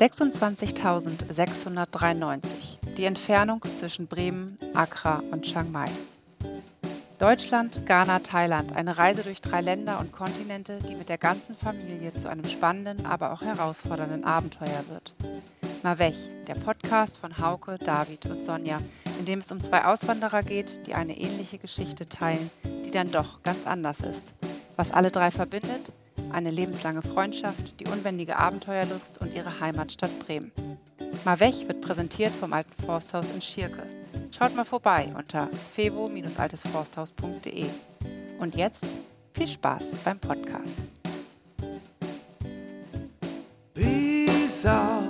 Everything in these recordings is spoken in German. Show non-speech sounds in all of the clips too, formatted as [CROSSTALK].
26.693. Die Entfernung zwischen Bremen, Accra und Chiang Mai. Deutschland, Ghana, Thailand. Eine Reise durch drei Länder und Kontinente, die mit der ganzen Familie zu einem spannenden, aber auch herausfordernden Abenteuer wird. Mawech, der Podcast von Hauke, David und Sonja, in dem es um zwei Auswanderer geht, die eine ähnliche Geschichte teilen, die dann doch ganz anders ist. Was alle drei verbindet? Eine lebenslange Freundschaft, die unbändige Abenteuerlust und ihre Heimatstadt Bremen. Mawech wird präsentiert vom Alten Forsthaus in Schierke. Schaut mal vorbei unter fevo-altesforsthaus.de. Und jetzt viel Spaß beim Podcast. Peace out,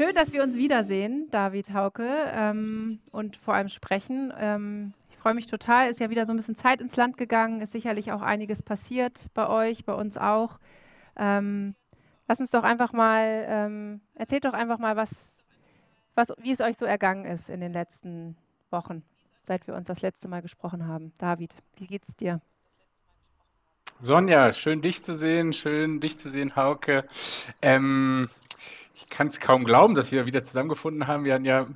Schön, dass wir uns wiedersehen, David Hauke, ähm, und vor allem sprechen. Ähm, ich freue mich total. Ist ja wieder so ein bisschen Zeit ins Land gegangen. Ist sicherlich auch einiges passiert bei euch, bei uns auch. Ähm, lass uns doch einfach mal, ähm, erzählt doch einfach mal, was, was, wie es euch so ergangen ist in den letzten Wochen, seit wir uns das letzte Mal gesprochen haben. David, wie geht's dir? Sonja, schön dich zu sehen, schön dich zu sehen, Hauke. Ähm, ich kann es kaum glauben, dass wir wieder zusammengefunden haben. Wir hatten ja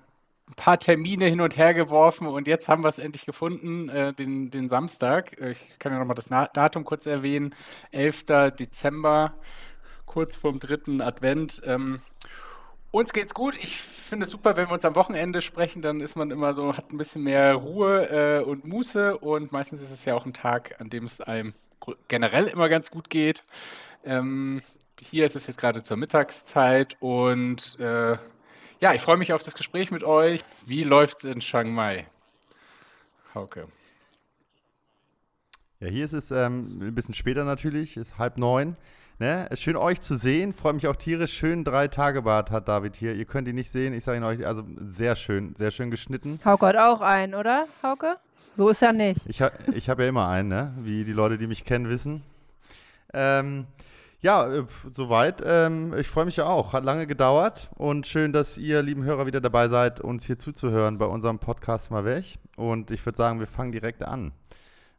ein paar Termine hin und her geworfen und jetzt haben wir es endlich gefunden, äh, den, den Samstag. Äh, ich kann ja nochmal das Na Datum kurz erwähnen. 11. Dezember, kurz vorm dritten Advent. Ähm, uns geht's gut. Ich finde es super, wenn wir uns am Wochenende sprechen, dann ist man immer so, hat ein bisschen mehr Ruhe äh, und Muße und meistens ist es ja auch ein Tag, an dem es einem generell immer ganz gut geht. Ähm, hier ist es jetzt gerade zur Mittagszeit und äh, ja, ich freue mich auf das Gespräch mit euch. Wie läuft es in Chiang Mai? Hauke. Ja, hier ist es ähm, ein bisschen später natürlich, ist halb neun. Ne? Schön euch zu sehen, freue mich auch tierisch. Schön drei Tage Bart hat David hier. Ihr könnt ihn nicht sehen, ich sage ihn euch, also sehr schön, sehr schön geschnitten. Hauke hat auch einen, oder? Hauke? So ist er nicht. Ich, ha ich habe ja immer einen, ne? wie die Leute, die mich kennen, wissen. Ähm, ja, äh, soweit. Ähm, ich freue mich ja auch. Hat lange gedauert und schön, dass ihr, lieben Hörer, wieder dabei seid, uns hier zuzuhören bei unserem Podcast mal weg. Und ich würde sagen, wir fangen direkt an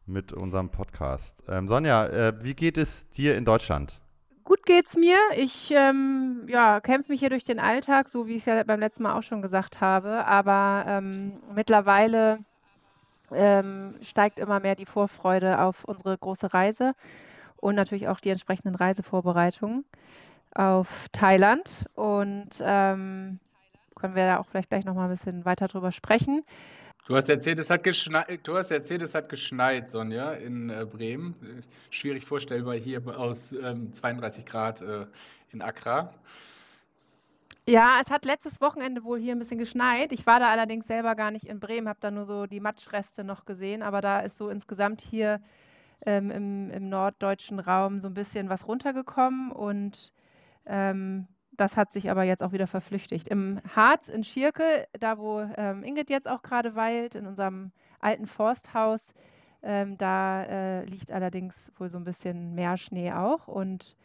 mit unserem Podcast. Ähm, Sonja, äh, wie geht es dir in Deutschland? Gut geht's mir. Ich ähm, ja, kämpfe mich hier durch den Alltag, so wie ich es ja beim letzten Mal auch schon gesagt habe. Aber ähm, mittlerweile ähm, steigt immer mehr die Vorfreude auf unsere große Reise und natürlich auch die entsprechenden Reisevorbereitungen auf Thailand. Und ähm, können wir da auch vielleicht gleich nochmal ein bisschen weiter drüber sprechen. Du hast erzählt, es hat geschneit, du hast erzählt, es hat geschneit, Sonja, in äh, Bremen. Schwierig vorstellbar hier aus ähm, 32 Grad äh, in Accra. Ja, es hat letztes Wochenende wohl hier ein bisschen geschneit. Ich war da allerdings selber gar nicht in Bremen, habe da nur so die Matschreste noch gesehen, aber da ist so insgesamt hier ähm, im, im, norddeutschen Raum so ein bisschen was runtergekommen und ähm, das hat sich aber jetzt auch wieder verflüchtigt. Im Harz in Schierke, da wo ähm, Ingrid jetzt auch gerade weilt, in unserem alten Forsthaus, ähm, da äh, liegt allerdings wohl so ein bisschen mehr Schnee auch und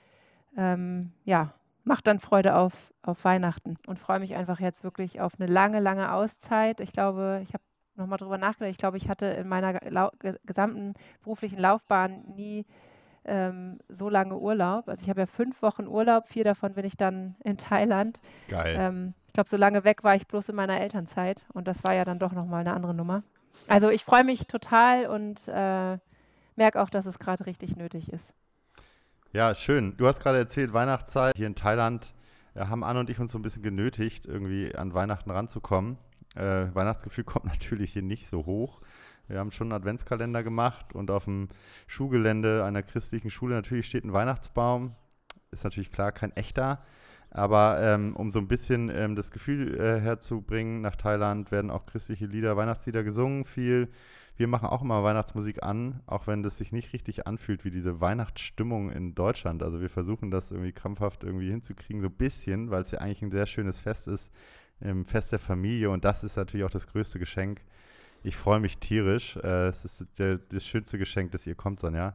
ähm, ja, macht dann Freude auf, auf Weihnachten und freue mich einfach jetzt wirklich auf eine lange, lange Auszeit. Ich glaube, ich habe nochmal drüber nachgedacht. Ich glaube, ich hatte in meiner gesamten beruflichen Laufbahn nie ähm, so lange Urlaub. Also ich habe ja fünf Wochen Urlaub, vier davon bin ich dann in Thailand. Geil. Ähm, ich glaube, so lange weg war ich bloß in meiner Elternzeit und das war ja dann doch nochmal eine andere Nummer. Also ich freue mich total und äh, merke auch, dass es gerade richtig nötig ist. Ja, schön. Du hast gerade erzählt, Weihnachtszeit hier in Thailand äh, haben Anne und ich uns so ein bisschen genötigt, irgendwie an Weihnachten ranzukommen. Äh, Weihnachtsgefühl [LAUGHS] kommt natürlich hier nicht so hoch. Wir haben schon einen Adventskalender gemacht und auf dem Schulgelände einer christlichen Schule natürlich steht ein Weihnachtsbaum. Ist natürlich klar kein echter, aber ähm, um so ein bisschen ähm, das Gefühl äh, herzubringen, nach Thailand werden auch christliche Lieder, Weihnachtslieder gesungen, viel. Wir machen auch immer Weihnachtsmusik an, auch wenn das sich nicht richtig anfühlt wie diese Weihnachtsstimmung in Deutschland. Also wir versuchen das irgendwie krampfhaft irgendwie hinzukriegen, so ein bisschen, weil es ja eigentlich ein sehr schönes Fest ist, im Fest der Familie und das ist natürlich auch das größte Geschenk. Ich freue mich tierisch. Äh, es ist der, das schönste Geschenk, das ihr kommt, Sonja.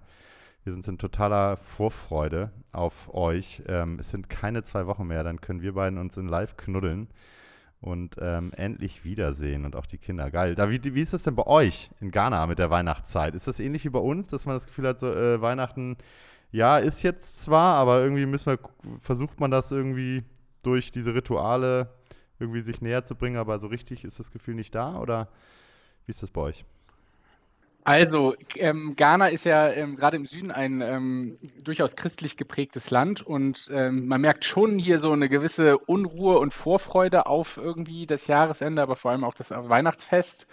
Wir sind in totaler Vorfreude auf euch. Ähm, es sind keine zwei Wochen mehr, dann können wir beiden uns in live knuddeln. und ähm, endlich wiedersehen und auch die Kinder. Geil. Da, wie, wie ist das denn bei euch in Ghana mit der Weihnachtszeit? Ist das ähnlich wie bei uns, dass man das Gefühl hat, so äh, Weihnachten, ja, ist jetzt zwar, aber irgendwie müssen wir, versucht man das irgendwie durch diese Rituale irgendwie sich näher zu bringen, aber so richtig ist das Gefühl nicht da oder wie ist das bei euch? Also, ähm, Ghana ist ja ähm, gerade im Süden ein ähm, durchaus christlich geprägtes Land und ähm, man merkt schon hier so eine gewisse Unruhe und Vorfreude auf irgendwie das Jahresende, aber vor allem auch das Weihnachtsfest.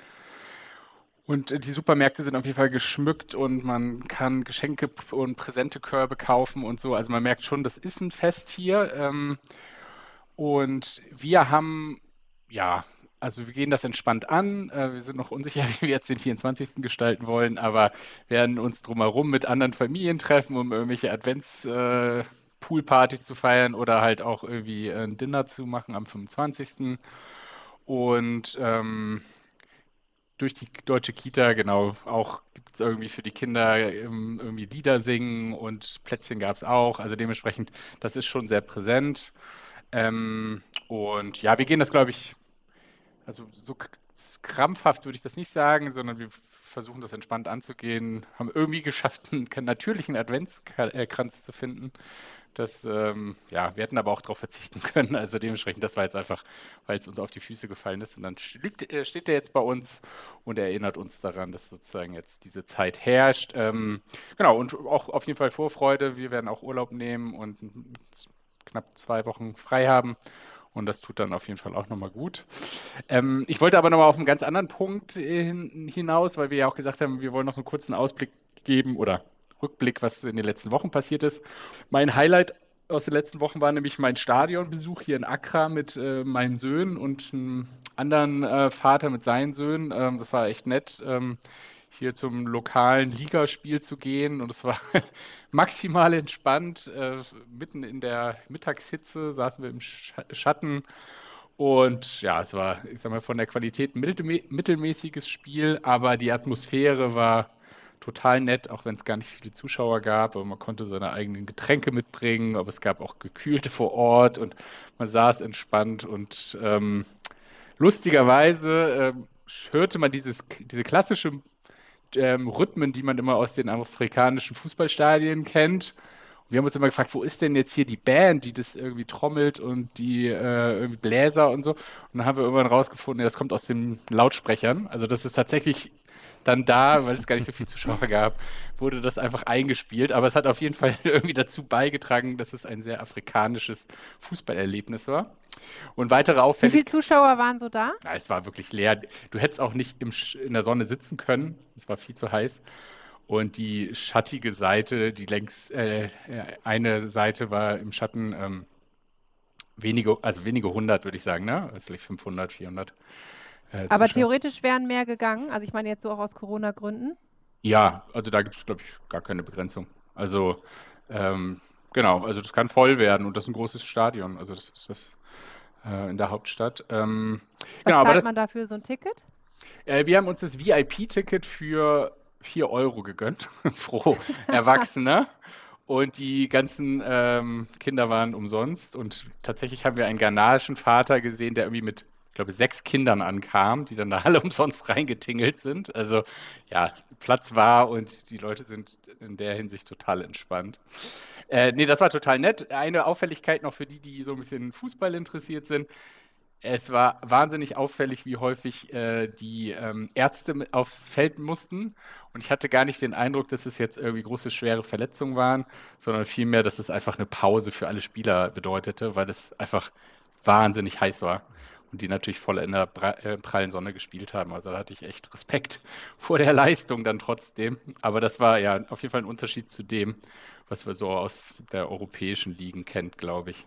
Und die Supermärkte sind auf jeden Fall geschmückt und man kann Geschenke und Präsentekörbe kaufen und so. Also man merkt schon, das ist ein Fest hier. Und wir haben ja also wir gehen das entspannt an. Äh, wir sind noch unsicher, [LAUGHS] wie wir jetzt den 24. gestalten wollen, aber werden uns drumherum mit anderen Familien treffen, um irgendwelche Advents-Poolpartys äh, zu feiern oder halt auch irgendwie ein Dinner zu machen am 25. Und ähm, durch die deutsche Kita, genau, auch gibt es irgendwie für die Kinder ähm, irgendwie Lieder singen und Plätzchen gab es auch. Also dementsprechend, das ist schon sehr präsent. Ähm, und ja, wir gehen das, glaube ich, also so krampfhaft würde ich das nicht sagen, sondern wir versuchen das entspannt anzugehen, haben irgendwie geschafft, [LAUGHS] einen natürlichen Adventskranz zu finden. Das, ähm, ja, wir hätten aber auch darauf verzichten [LAUGHS] können. Also dementsprechend, das war jetzt einfach, weil es uns auf die Füße gefallen ist. Und dann äh, steht er jetzt bei uns und erinnert uns daran, dass sozusagen jetzt diese Zeit herrscht. Ähm, genau, und auch auf jeden Fall Vorfreude. Wir werden auch Urlaub nehmen und knapp zwei Wochen frei haben. Und das tut dann auf jeden Fall auch nochmal gut. Ähm, ich wollte aber nochmal auf einen ganz anderen Punkt hin, hinaus, weil wir ja auch gesagt haben, wir wollen noch einen kurzen Ausblick geben oder Rückblick, was in den letzten Wochen passiert ist. Mein Highlight aus den letzten Wochen war nämlich mein Stadionbesuch hier in Accra mit äh, meinen Söhnen und einem anderen äh, Vater mit seinen Söhnen. Ähm, das war echt nett. Ähm, hier zum lokalen Ligaspiel zu gehen. Und es war [LAUGHS] maximal entspannt. Äh, mitten in der Mittagshitze saßen wir im Sch Schatten. Und ja, es war, ich sag mal, von der Qualität mittelmäßiges Spiel, aber die Atmosphäre war total nett, auch wenn es gar nicht viele Zuschauer gab. Aber man konnte seine eigenen Getränke mitbringen, aber es gab auch gekühlte vor Ort und man saß entspannt und ähm, lustigerweise äh, hörte man dieses, diese klassische ähm, Rhythmen, die man immer aus den afrikanischen Fußballstadien kennt. Und wir haben uns immer gefragt, wo ist denn jetzt hier die Band, die das irgendwie trommelt und die äh, Bläser und so. Und dann haben wir irgendwann rausgefunden, das kommt aus den Lautsprechern. Also das ist tatsächlich dann da, weil es gar nicht so viele Zuschauer gab, wurde das einfach eingespielt. Aber es hat auf jeden Fall [LAUGHS] irgendwie dazu beigetragen, dass es ein sehr afrikanisches Fußballerlebnis war. Und weitere Auffälligkeiten. Wie viele Zuschauer waren so da? Ja, es war wirklich leer. Du hättest auch nicht im, in der Sonne sitzen können. Es war viel zu heiß. Und die schattige Seite, die längs, äh, eine Seite war im Schatten ähm, wenige, also wenige hundert, würde ich sagen, ne? Vielleicht 500, 400. Äh, Aber theoretisch wären mehr gegangen. Also ich meine jetzt so auch aus Corona-Gründen. Ja, also da gibt es, glaube ich, gar keine Begrenzung. Also ähm, genau, also das kann voll werden und das ist ein großes Stadion. Also das ist das äh, in der Hauptstadt. Ähm, Was genau, zahlt das, man dafür so ein Ticket? Äh, wir haben uns das VIP-Ticket für 4 Euro gegönnt [LAUGHS] pro [LAUGHS] Erwachsener. Und die ganzen ähm, Kinder waren umsonst. Und tatsächlich haben wir einen ghanaischen Vater gesehen, der irgendwie mit ich glaube, sechs Kindern ankam, die dann da alle [LAUGHS] umsonst reingetingelt sind. Also ja, Platz war und die Leute sind in der Hinsicht total entspannt. Äh, nee, das war total nett. Eine Auffälligkeit noch für die, die so ein bisschen Fußball interessiert sind. Es war wahnsinnig auffällig, wie häufig äh, die ähm, Ärzte aufs Feld mussten. Und ich hatte gar nicht den Eindruck, dass es jetzt irgendwie große, schwere Verletzungen waren, sondern vielmehr, dass es einfach eine Pause für alle Spieler bedeutete, weil es einfach wahnsinnig heiß war und die natürlich voll in der äh, prallen Sonne gespielt haben. Also da hatte ich echt Respekt [LAUGHS] vor der Leistung dann trotzdem. Aber das war ja auf jeden Fall ein Unterschied zu dem, was wir so aus der europäischen Ligen kennt, glaube ich.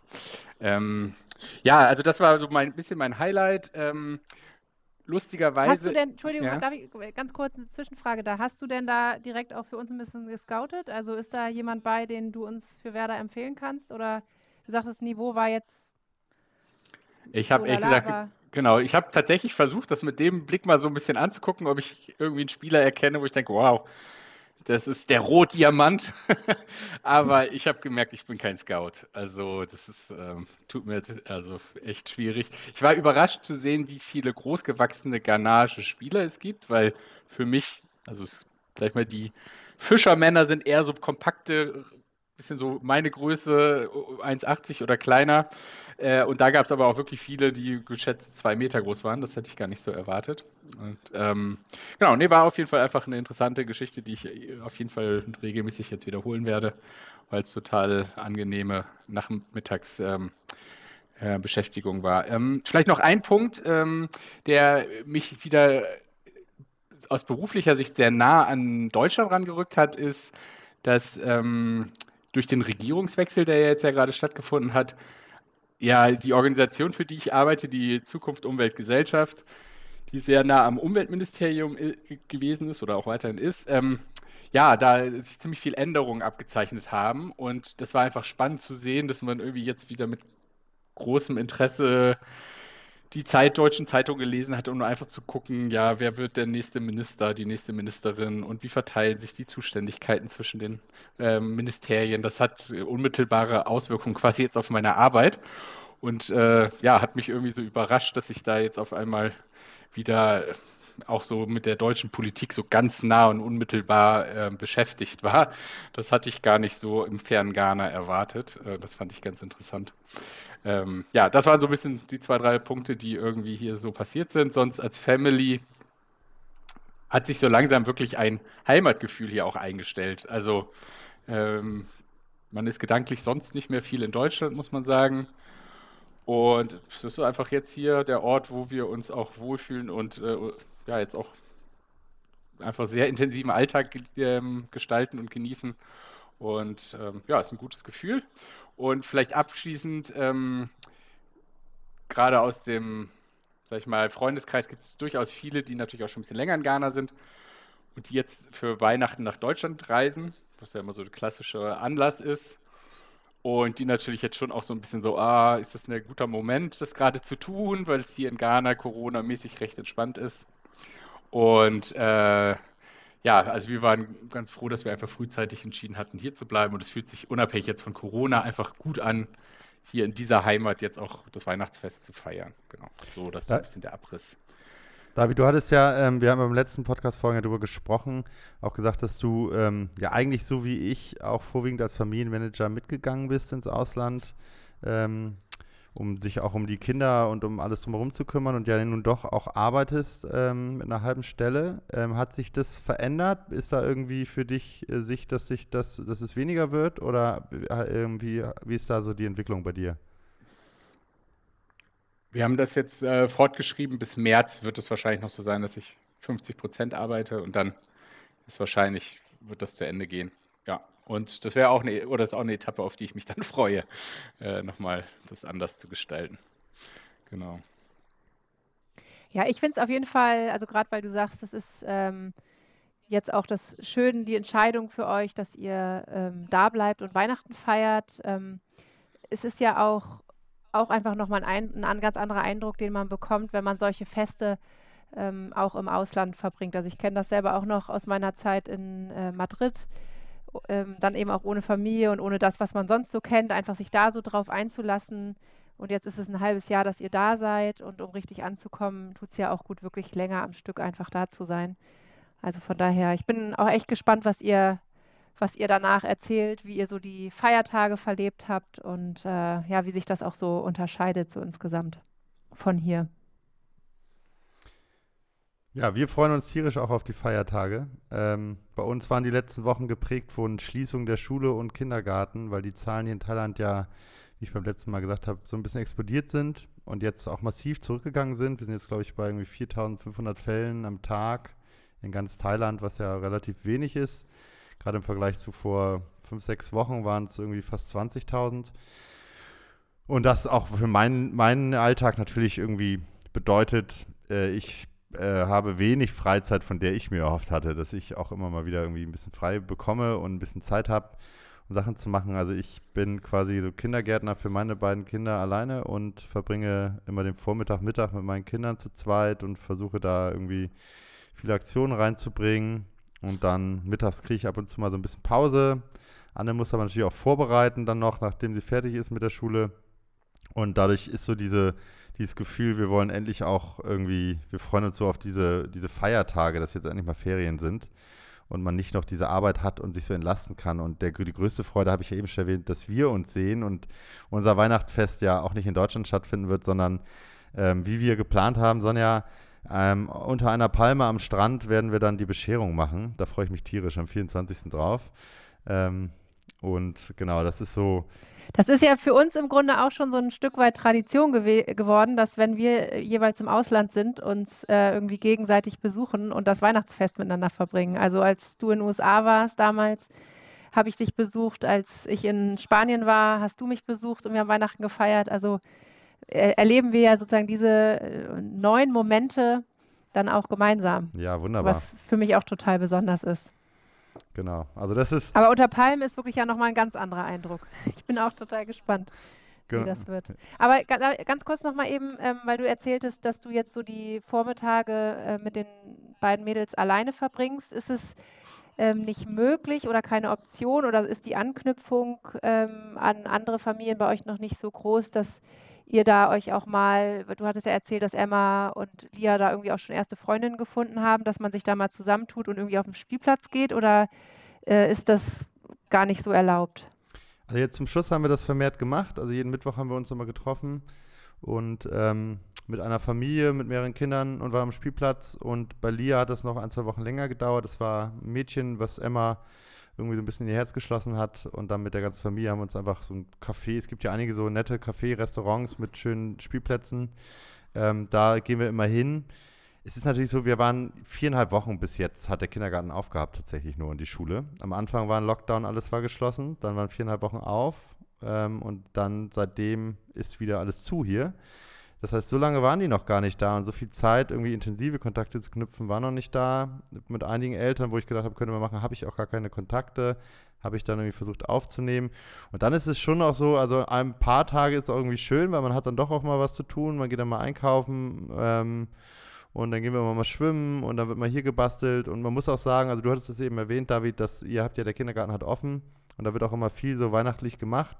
Ähm, ja, also das war so ein bisschen mein Highlight. Ähm, lustigerweise. Hast du denn, Entschuldigung, ja? darf ich ganz kurz eine Zwischenfrage da. Hast du denn da direkt auch für uns ein bisschen gescoutet? Also ist da jemand bei, den du uns für Werder empfehlen kannst? Oder du sagst, das Niveau war jetzt ich habe ehrlich gesagt, genau, ich habe tatsächlich versucht, das mit dem Blick mal so ein bisschen anzugucken, ob ich irgendwie einen Spieler erkenne, wo ich denke, wow, Das ist der Rotdiamant. [LAUGHS] Aber ich habe gemerkt, ich bin kein Scout. Also das ist, ähm, tut mir also echt schwierig. Ich war überrascht zu sehen, wie viele großgewachsene ghanaische Spieler es gibt, weil für mich, also sag ich mal, die Fischermänner sind eher so kompakte, bisschen so meine Größe, 1,80 oder kleiner. Äh, und da gab es aber auch wirklich viele, die geschätzt zwei Meter groß waren. Das hätte ich gar nicht so erwartet. Und ähm, genau, nee, war auf jeden Fall einfach eine interessante Geschichte, die ich äh, auf jeden Fall regelmäßig jetzt wiederholen werde, weil es total angenehme Nachmittags. Ähm, äh, Beschäftigung war. Ähm, vielleicht noch ein Punkt, ähm, der mich wieder aus beruflicher Sicht sehr nah an Deutschland rangerückt hat, ist, dass ähm, durch den Regierungswechsel, der jetzt ja gerade stattgefunden hat, ja, die Organisation, für die ich arbeite, die Zukunft Umwelt Gesellschaft, die sehr nah am Umweltministerium gewesen ist oder auch weiterhin ist, ähm, ja, da sich ziemlich viel Änderungen abgezeichnet haben. Und das war einfach spannend zu sehen, dass man irgendwie jetzt wieder mit großem Interesse die Zeit, deutschen Zeitung gelesen hat, um einfach zu gucken, ja, wer wird der nächste Minister, die nächste Ministerin und wie verteilen sich die Zuständigkeiten zwischen den äh, Ministerien. Das hat unmittelbare Auswirkungen quasi jetzt auf meine Arbeit. Und äh, ja, hat mich irgendwie so überrascht, dass ich da jetzt auf einmal wieder auch so mit der deutschen Politik so ganz nah und unmittelbar äh, beschäftigt war. Das hatte ich gar nicht so im fernen Ghana erwartet. Äh, das fand ich ganz interessant. Ähm, ja, das waren so ein bisschen die zwei, drei Punkte, die irgendwie hier so passiert sind. Sonst als Family hat sich so langsam wirklich ein Heimatgefühl hier auch eingestellt. Also ähm, man ist gedanklich sonst nicht mehr viel in Deutschland, muss man sagen. Und es ist einfach jetzt hier der Ort, wo wir uns auch wohlfühlen und äh, ja, jetzt auch einfach sehr intensiven Alltag ähm, gestalten und genießen. Und ähm, ja, ist ein gutes Gefühl. Und vielleicht abschließend, ähm, gerade aus dem, sag ich mal, Freundeskreis gibt es durchaus viele, die natürlich auch schon ein bisschen länger in Ghana sind und die jetzt für Weihnachten nach Deutschland reisen, was ja immer so der klassische Anlass ist. Und die natürlich jetzt schon auch so ein bisschen so, ah, ist das ein guter Moment, das gerade zu tun, weil es hier in Ghana Corona-mäßig recht entspannt ist. Und äh, ja, also wir waren ganz froh, dass wir einfach frühzeitig entschieden hatten, hier zu bleiben. Und es fühlt sich unabhängig jetzt von Corona einfach gut an, hier in dieser Heimat jetzt auch das Weihnachtsfest zu feiern. Genau. So, das ist ein bisschen der Abriss. David, du hattest ja, ähm, wir haben im letzten Podcast vorhin darüber gesprochen, auch gesagt, dass du ähm, ja eigentlich so wie ich auch vorwiegend als Familienmanager mitgegangen bist ins Ausland. Ähm, um sich auch um die Kinder und um alles drumherum zu kümmern und ja nun doch auch arbeitest ähm, mit einer halben Stelle. Ähm, hat sich das verändert? Ist da irgendwie für dich äh, Sicht, dass sich das, dass es weniger wird oder äh, irgendwie, wie ist da so die Entwicklung bei dir? Wir haben das jetzt äh, fortgeschrieben. Bis März wird es wahrscheinlich noch so sein, dass ich 50 Prozent arbeite und dann ist wahrscheinlich, wird das zu Ende gehen. Ja. Und das wäre auch eine, oder ist auch eine Etappe, auf die ich mich dann [LAUGHS] freue, äh, nochmal das anders zu gestalten. Genau. Ja, ich finde es auf jeden Fall, also gerade weil du sagst, das ist ähm, jetzt auch das Schöne, die Entscheidung für euch, dass ihr ähm, da bleibt und Weihnachten feiert. Ähm, es ist ja auch, auch einfach nochmal ein, ein, ganz anderer Eindruck, den man bekommt, wenn man solche Feste ähm, auch im Ausland verbringt. Also ich kenne das selber auch noch aus meiner Zeit in äh, Madrid ähm, dann eben auch ohne Familie und ohne das, was man sonst so kennt, einfach sich da so drauf einzulassen. Und jetzt ist es ein halbes Jahr, dass ihr da seid und um richtig anzukommen, tut es ja auch gut, wirklich länger am Stück einfach da zu sein. Also von daher, ich bin auch echt gespannt, was ihr, was ihr danach erzählt, wie ihr so die Feiertage verlebt habt und äh, ja, wie sich das auch so unterscheidet so insgesamt von hier. Ja, wir freuen uns tierisch auch auf die Feiertage. Ähm, bei uns waren die letzten Wochen geprägt von Schließung der Schule und Kindergarten, weil die Zahlen hier in Thailand ja, wie ich beim letzten Mal gesagt habe, so ein bisschen explodiert sind und jetzt auch massiv zurückgegangen sind. Wir sind jetzt, glaube ich, bei irgendwie 4500 Fällen am Tag in ganz Thailand, was ja relativ wenig ist. Gerade im Vergleich zu vor fünf, sechs Wochen waren es irgendwie fast 20.000. Und das auch für meinen, meinen Alltag natürlich irgendwie bedeutet, äh, ich äh, habe wenig Freizeit, von der ich mir erhofft hatte, dass ich auch immer mal wieder irgendwie ein bisschen frei bekomme und ein bisschen Zeit habe, um Sachen zu machen. Also ich bin quasi so Kindergärtner für meine beiden Kinder alleine und verbringe immer den Vormittag, Mittag mit meinen Kindern zu zweit und versuche da irgendwie viele Aktionen reinzubringen. Und dann mittags kriege ich ab und zu mal so ein bisschen Pause. Anne muss aber natürlich auch vorbereiten dann noch, nachdem sie fertig ist mit der Schule. Und dadurch ist so diese, dieses Gefühl, wir wollen endlich auch irgendwie, wir freuen uns so auf diese, diese Feiertage, dass jetzt endlich mal Ferien sind und man nicht noch diese Arbeit hat und sich so entlasten kann. Und der, die größte Freude habe ich ja eben schon erwähnt, dass wir uns sehen und unser Weihnachtsfest ja auch nicht in Deutschland stattfinden wird, sondern ähm, wie wir geplant haben, Sonja, ähm, unter einer Palme am Strand werden wir dann die Bescherung machen. Da freue ich mich tierisch am 24. drauf. Ähm, und genau, das ist so. Das ist ja für uns im Grunde auch schon so ein Stück weit Tradition geworden, dass wenn wir jeweils im Ausland sind, uns äh, irgendwie gegenseitig besuchen und das Weihnachtsfest miteinander verbringen. Also als du in den USA warst damals, habe ich dich besucht. Als ich in Spanien war, hast du mich besucht und wir haben Weihnachten gefeiert. Also äh, erleben wir ja sozusagen diese äh, neuen Momente dann auch gemeinsam. Ja, wunderbar. Was für mich auch total besonders ist. Genau. Also das ist. Aber unter Palmen ist wirklich ja nochmal ein ganz anderer Eindruck. [LAUGHS] Ich bin auch total gespannt, wie das wird. Aber ganz kurz nochmal eben, ähm, weil du erzähltest, dass du jetzt so die Vormittage äh, mit den beiden Mädels alleine verbringst. Ist es ähm, nicht möglich oder keine Option oder ist die Anknüpfung ähm, an andere Familien bei euch noch nicht so groß, dass ihr da euch auch mal, du hattest ja erzählt, dass Emma und Lia da irgendwie auch schon erste Freundinnen gefunden haben, dass man sich da mal zusammentut und irgendwie auf den Spielplatz geht oder äh, ist das gar nicht so erlaubt? Also jetzt zum Schluss haben wir das vermehrt gemacht. Also jeden Mittwoch haben wir uns nochmal getroffen und ähm, mit einer Familie, mit mehreren Kindern und waren am Spielplatz. Und bei Lia hat das noch ein, zwei Wochen länger gedauert. Das war ein Mädchen, was Emma irgendwie so ein bisschen ihr Herz geschlossen hat. Und dann mit der ganzen Familie haben wir uns einfach so ein Café, es gibt ja einige so nette Café, Restaurants mit schönen Spielplätzen. Ähm, da gehen wir immer hin. Es ist natürlich so, wir waren viereinhalb Wochen bis jetzt, hat der Kindergarten aufgehabt, tatsächlich nur in die Schule. Am Anfang war ein Lockdown, alles war geschlossen. Dann waren viereinhalb Wochen auf. Ähm, und dann seitdem ist wieder alles zu hier. Das heißt, so lange waren die noch gar nicht da und so viel Zeit, irgendwie intensive Kontakte zu knüpfen, war noch nicht da. Mit einigen Eltern, wo ich gedacht habe, könnte man machen, habe ich auch gar keine Kontakte, habe ich dann irgendwie versucht aufzunehmen. Und dann ist es schon auch so, also ein paar Tage ist es irgendwie schön, weil man hat dann doch auch mal was zu tun, man geht dann mal einkaufen ähm, und dann gehen wir mal schwimmen und dann wird mal hier gebastelt und man muss auch sagen, also du hattest es eben erwähnt, David, dass ihr habt ja, der Kindergarten hat offen und da wird auch immer viel so weihnachtlich gemacht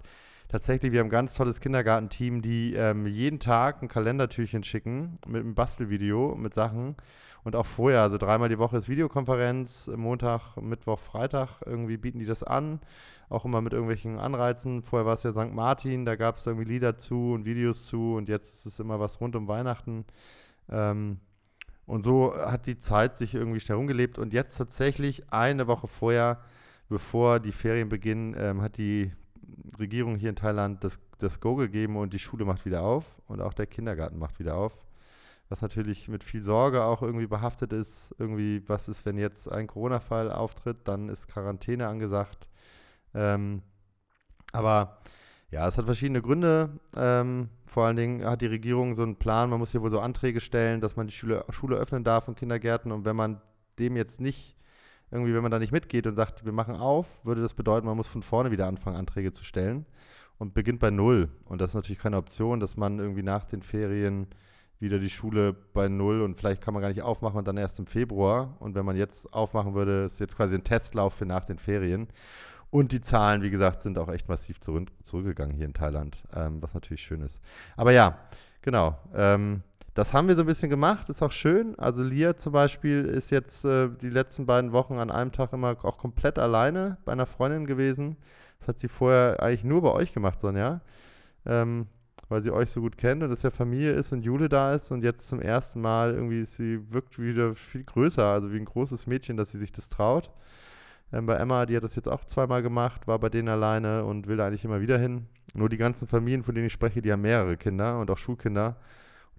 tatsächlich, wir haben ein ganz tolles Kindergartenteam, die ähm, jeden Tag ein Kalendertürchen schicken mit einem Bastelvideo, mit Sachen. Und auch vorher, also dreimal die Woche ist Videokonferenz, Montag, Mittwoch, Freitag, irgendwie bieten die das an. Auch immer mit irgendwelchen Anreizen. Vorher war es ja St. Martin, da gab es irgendwie Lieder zu und Videos zu und jetzt ist es immer was rund um Weihnachten. Ähm, und so hat die Zeit sich irgendwie schnell rumgelebt. Und jetzt tatsächlich eine Woche vorher, bevor die Ferien beginnen, ähm, hat die Regierung hier in Thailand das, das Go gegeben und die Schule macht wieder auf und auch der Kindergarten macht wieder auf. Was natürlich mit viel Sorge auch irgendwie behaftet ist. Irgendwie, was ist, wenn jetzt ein Corona-Fall auftritt, dann ist Quarantäne angesagt. Ähm, aber ja, es hat verschiedene Gründe. Ähm, vor allen Dingen hat die Regierung so einen Plan, man muss hier wohl so Anträge stellen, dass man die Schule, Schule öffnen darf und Kindergärten. Und wenn man dem jetzt nicht irgendwie, wenn man da nicht mitgeht und sagt, wir machen auf, würde das bedeuten, man muss von vorne wieder anfangen, Anträge zu stellen und beginnt bei Null. Und das ist natürlich keine Option, dass man irgendwie nach den Ferien wieder die Schule bei Null und vielleicht kann man gar nicht aufmachen und dann erst im Februar. Und wenn man jetzt aufmachen würde, ist jetzt quasi ein Testlauf für nach den Ferien. Und die Zahlen, wie gesagt, sind auch echt massiv zurück, zurückgegangen hier in Thailand, ähm, was natürlich schön ist. Aber ja, genau. Ähm, das haben wir so ein bisschen gemacht, ist auch schön. Also Lia zum Beispiel ist jetzt äh, die letzten beiden Wochen an einem Tag immer auch komplett alleine bei einer Freundin gewesen. Das hat sie vorher eigentlich nur bei euch gemacht, Sonja. Ähm, weil sie euch so gut kennt und dass ja Familie ist und Jule da ist und jetzt zum ersten Mal irgendwie sie wirkt wieder viel größer, also wie ein großes Mädchen, dass sie sich das traut. Ähm, bei Emma, die hat das jetzt auch zweimal gemacht, war bei denen alleine und will eigentlich immer wieder hin. Nur die ganzen Familien, von denen ich spreche, die haben mehrere Kinder und auch Schulkinder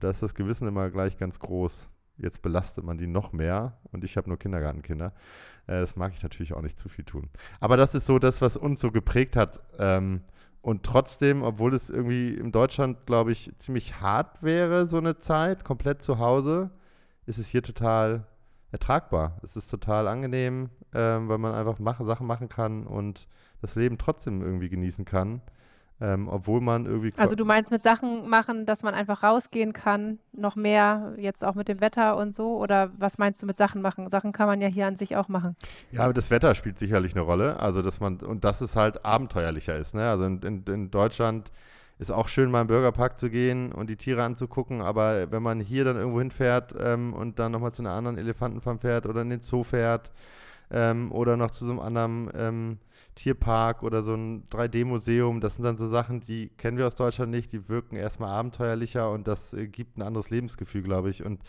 da ist das Gewissen immer gleich ganz groß. Jetzt belastet man die noch mehr und ich habe nur Kindergartenkinder. Äh, das mag ich natürlich auch nicht zu viel tun. Aber das ist so das, was uns so geprägt hat. Ähm, und trotzdem, obwohl es irgendwie in Deutschland, glaube ich, ziemlich hart wäre, so eine Zeit, komplett zu Hause, ist es hier total ertragbar. Es ist total angenehm, ähm, weil man einfach mach, Sachen machen kann und das Leben trotzdem irgendwie genießen kann. Ähm, obwohl man irgendwie. Also du meinst mit Sachen machen, dass man einfach rausgehen kann, noch mehr jetzt auch mit dem Wetter und so? Oder was meinst du mit Sachen machen? Sachen kann man ja hier an sich auch machen. Ja, das Wetter spielt sicherlich eine Rolle. Also dass man, und dass es halt abenteuerlicher ist. Ne? Also in, in, in Deutschland ist auch schön, mal im Bürgerpark zu gehen und die Tiere anzugucken, aber wenn man hier dann irgendwo hinfährt ähm, und dann nochmal zu einer anderen Elefantenfarm fährt oder in den Zoo fährt ähm, oder noch zu so einem anderen ähm, Tierpark oder so ein 3D-Museum. Das sind dann so Sachen, die kennen wir aus Deutschland nicht, die wirken erstmal abenteuerlicher und das äh, gibt ein anderes Lebensgefühl, glaube ich. Und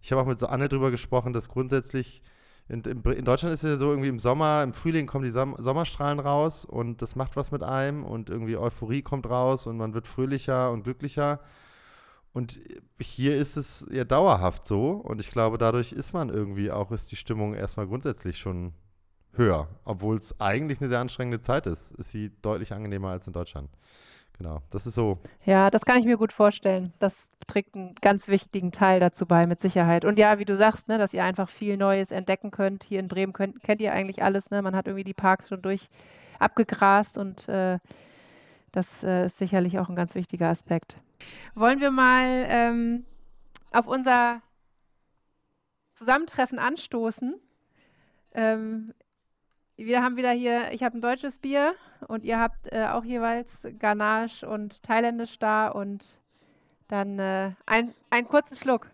ich habe auch mit so Anne drüber gesprochen, dass grundsätzlich in, in, Deutschland ist es ja so irgendwie im Sommer, im Frühling kommen die Som Sommerstrahlen raus und das macht was mit einem und irgendwie Euphorie kommt raus und man wird fröhlicher und glücklicher. Und hier ist es ja dauerhaft so und ich glaube, dadurch ist man irgendwie auch, ist die Stimmung erstmal grundsätzlich schon höher, obwohl es eigentlich eine sehr anstrengende Zeit ist, ist sie deutlich angenehmer als in Deutschland. Genau, das ist so. Ja, das kann ich mir gut vorstellen. Das trägt einen ganz wichtigen Teil dazu bei, mit Sicherheit. Und ja, wie du sagst, ne, dass ihr einfach viel Neues entdecken könnt. Hier in Bremen könnt, kennt ihr eigentlich alles. Ne? Man hat irgendwie die Parks schon durch abgegrast und äh, das äh, ist sicherlich auch ein ganz wichtiger Aspekt. Wollen wir mal ähm, auf unser Zusammentreffen anstoßen? Ähm, wir haben wieder hier, ich habe ein deutsches Bier und ihr habt äh, auch jeweils Ganache und thailändisch da und dann äh, ein, einen kurzen Schluck.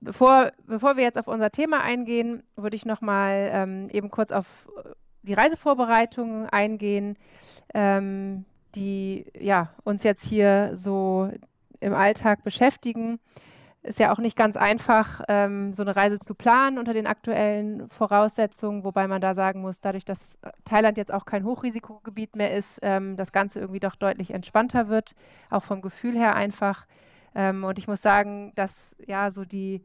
Bevor, bevor wir jetzt auf unser Thema eingehen, würde ich noch mal ähm, eben kurz auf die Reisevorbereitungen eingehen. Ähm, die ja, uns jetzt hier so im Alltag beschäftigen. Ist ja auch nicht ganz einfach, ähm, so eine Reise zu planen unter den aktuellen Voraussetzungen, wobei man da sagen muss, dadurch, dass Thailand jetzt auch kein Hochrisikogebiet mehr ist, ähm, das Ganze irgendwie doch deutlich entspannter wird, auch vom Gefühl her einfach. Ähm, und ich muss sagen, dass ja so die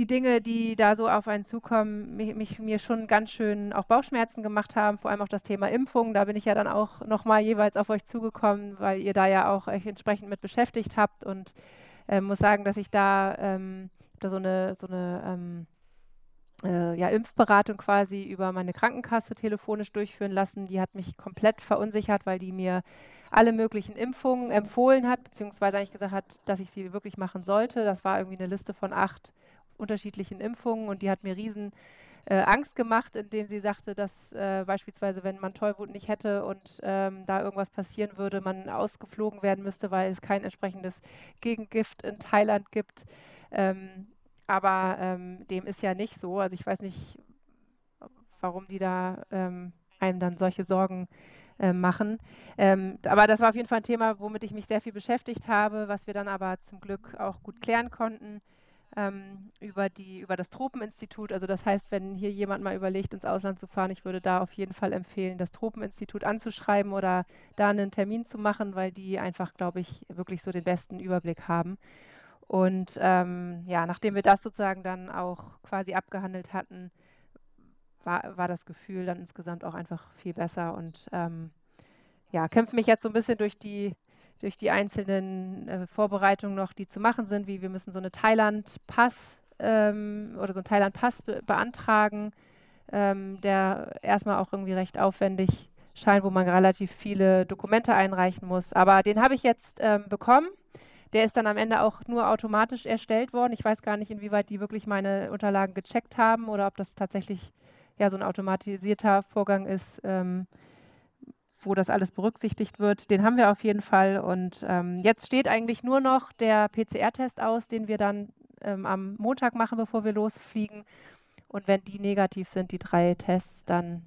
die Dinge, die da so auf einen zukommen, mich, mich, mir schon ganz schön auch Bauchschmerzen gemacht haben, vor allem auch das Thema Impfung. Da bin ich ja dann auch nochmal jeweils auf euch zugekommen, weil ihr da ja auch euch entsprechend mit beschäftigt habt und äh, muss sagen, dass ich da, ähm, da so eine, so eine ähm, äh, ja, Impfberatung quasi über meine Krankenkasse telefonisch durchführen lassen. Die hat mich komplett verunsichert, weil die mir alle möglichen Impfungen empfohlen hat, beziehungsweise eigentlich gesagt hat, dass ich sie wirklich machen sollte. Das war irgendwie eine Liste von acht unterschiedlichen Impfungen und die hat mir riesen äh, Angst gemacht, indem sie sagte, dass äh, beispielsweise, wenn man Tollwut nicht hätte und ähm, da irgendwas passieren würde, man ausgeflogen werden müsste, weil es kein entsprechendes Gegengift in Thailand gibt. Ähm, aber ähm, dem ist ja nicht so. Also ich weiß nicht, warum die da ähm, einem dann solche Sorgen äh, machen. Ähm, aber das war auf jeden Fall ein Thema, womit ich mich sehr viel beschäftigt habe, was wir dann aber zum Glück auch gut klären konnten ähm, über, die, über das Tropeninstitut. Also das heißt, wenn hier jemand mal überlegt, ins Ausland zu fahren, ich würde da auf jeden Fall empfehlen, das Tropeninstitut anzuschreiben oder da einen Termin zu machen, weil die einfach, glaube ich, wirklich so den besten Überblick haben. Und ähm, ja, nachdem wir das sozusagen dann auch quasi abgehandelt hatten, war, war das Gefühl dann insgesamt auch einfach viel besser und ähm, ja, kämpfe mich jetzt so ein bisschen durch die durch die einzelnen äh, Vorbereitungen noch, die zu machen sind, wie wir müssen so eine Thailand-Pass ähm, oder so einen Thailand-Pass be beantragen, ähm, der erstmal auch irgendwie recht aufwendig scheint, wo man relativ viele Dokumente einreichen muss. Aber den habe ich jetzt ähm, bekommen. Der ist dann am Ende auch nur automatisch erstellt worden. Ich weiß gar nicht, inwieweit die wirklich meine Unterlagen gecheckt haben oder ob das tatsächlich ja so ein automatisierter Vorgang ist. Ähm, wo das alles berücksichtigt wird. Den haben wir auf jeden Fall. Und ähm, jetzt steht eigentlich nur noch der PCR-Test aus, den wir dann ähm, am Montag machen, bevor wir losfliegen. Und wenn die negativ sind, die drei Tests, dann,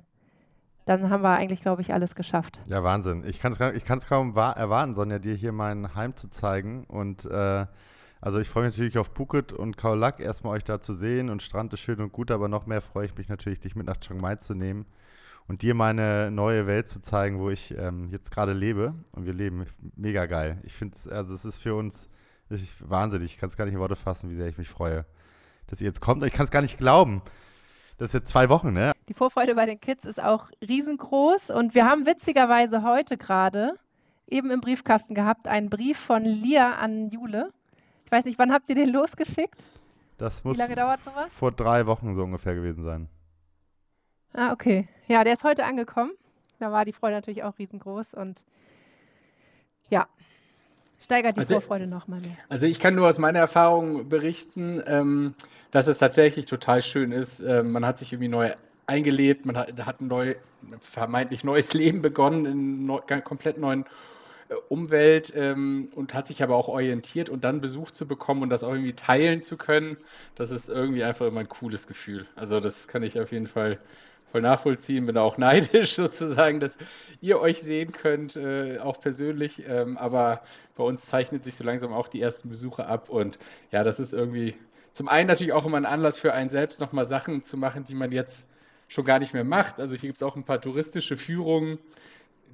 dann haben wir eigentlich, glaube ich, alles geschafft. Ja, Wahnsinn. Ich kann es ich kaum erwarten, Sonja, dir hier mein Heim zu zeigen. Und äh, also ich freue mich natürlich auf Phuket und Khao Lak erstmal euch da zu sehen. Und Strand ist schön und gut, aber noch mehr freue ich mich natürlich, dich mit nach Chiang Mai zu nehmen und dir meine neue Welt zu zeigen, wo ich ähm, jetzt gerade lebe. Und wir leben mega geil. Ich finde es, also es ist für uns richtig wahnsinnig. Ich kann es gar nicht in Worte fassen, wie sehr ich mich freue, dass ihr jetzt kommt. Und ich kann es gar nicht glauben. Das ist jetzt zwei Wochen, ne? Die Vorfreude bei den Kids ist auch riesengroß. Und wir haben witzigerweise heute gerade eben im Briefkasten gehabt einen Brief von Lia an Jule weiß nicht, wann habt ihr den losgeschickt? Das muss Wie lange dauert sowas? vor drei Wochen so ungefähr gewesen sein. Ah, okay. Ja, der ist heute angekommen. Da war die Freude natürlich auch riesengroß und ja, steigert die Also- Vorfreude nochmal mehr. Also ich kann nur aus meiner Erfahrung berichten, ähm, dass es tatsächlich total schön ist. Ähm, man hat sich irgendwie neu eingelebt, man hat, hat ein neu, vermeintlich neues [LAUGHS] Leben begonnen in neu, ganz komplett neuen äh, Umwelt ähm, und hat sich aber auch orientiert und dann Besuch zu bekommen und das auch irgendwie teilen zu können, das ist irgendwie einfach immer ein cooles Gefühl. Also das kann ich auf jeden Fall voll nachvollziehen, bin auch [LAUGHS] neidisch sozusagen, dass ihr euch sehen könnt, äh, auch persönlich. Ähm, aber bei uns zeichnet sich so langsam auch die ersten Besuche ab und ja, das ist irgendwie zum einen natürlich auch immer ein Anlass für einen selbst, nochmal Sachen zu machen, die man jetzt schon gar nicht mehr macht. Also hier gibt es auch ein paar touristische Führungen,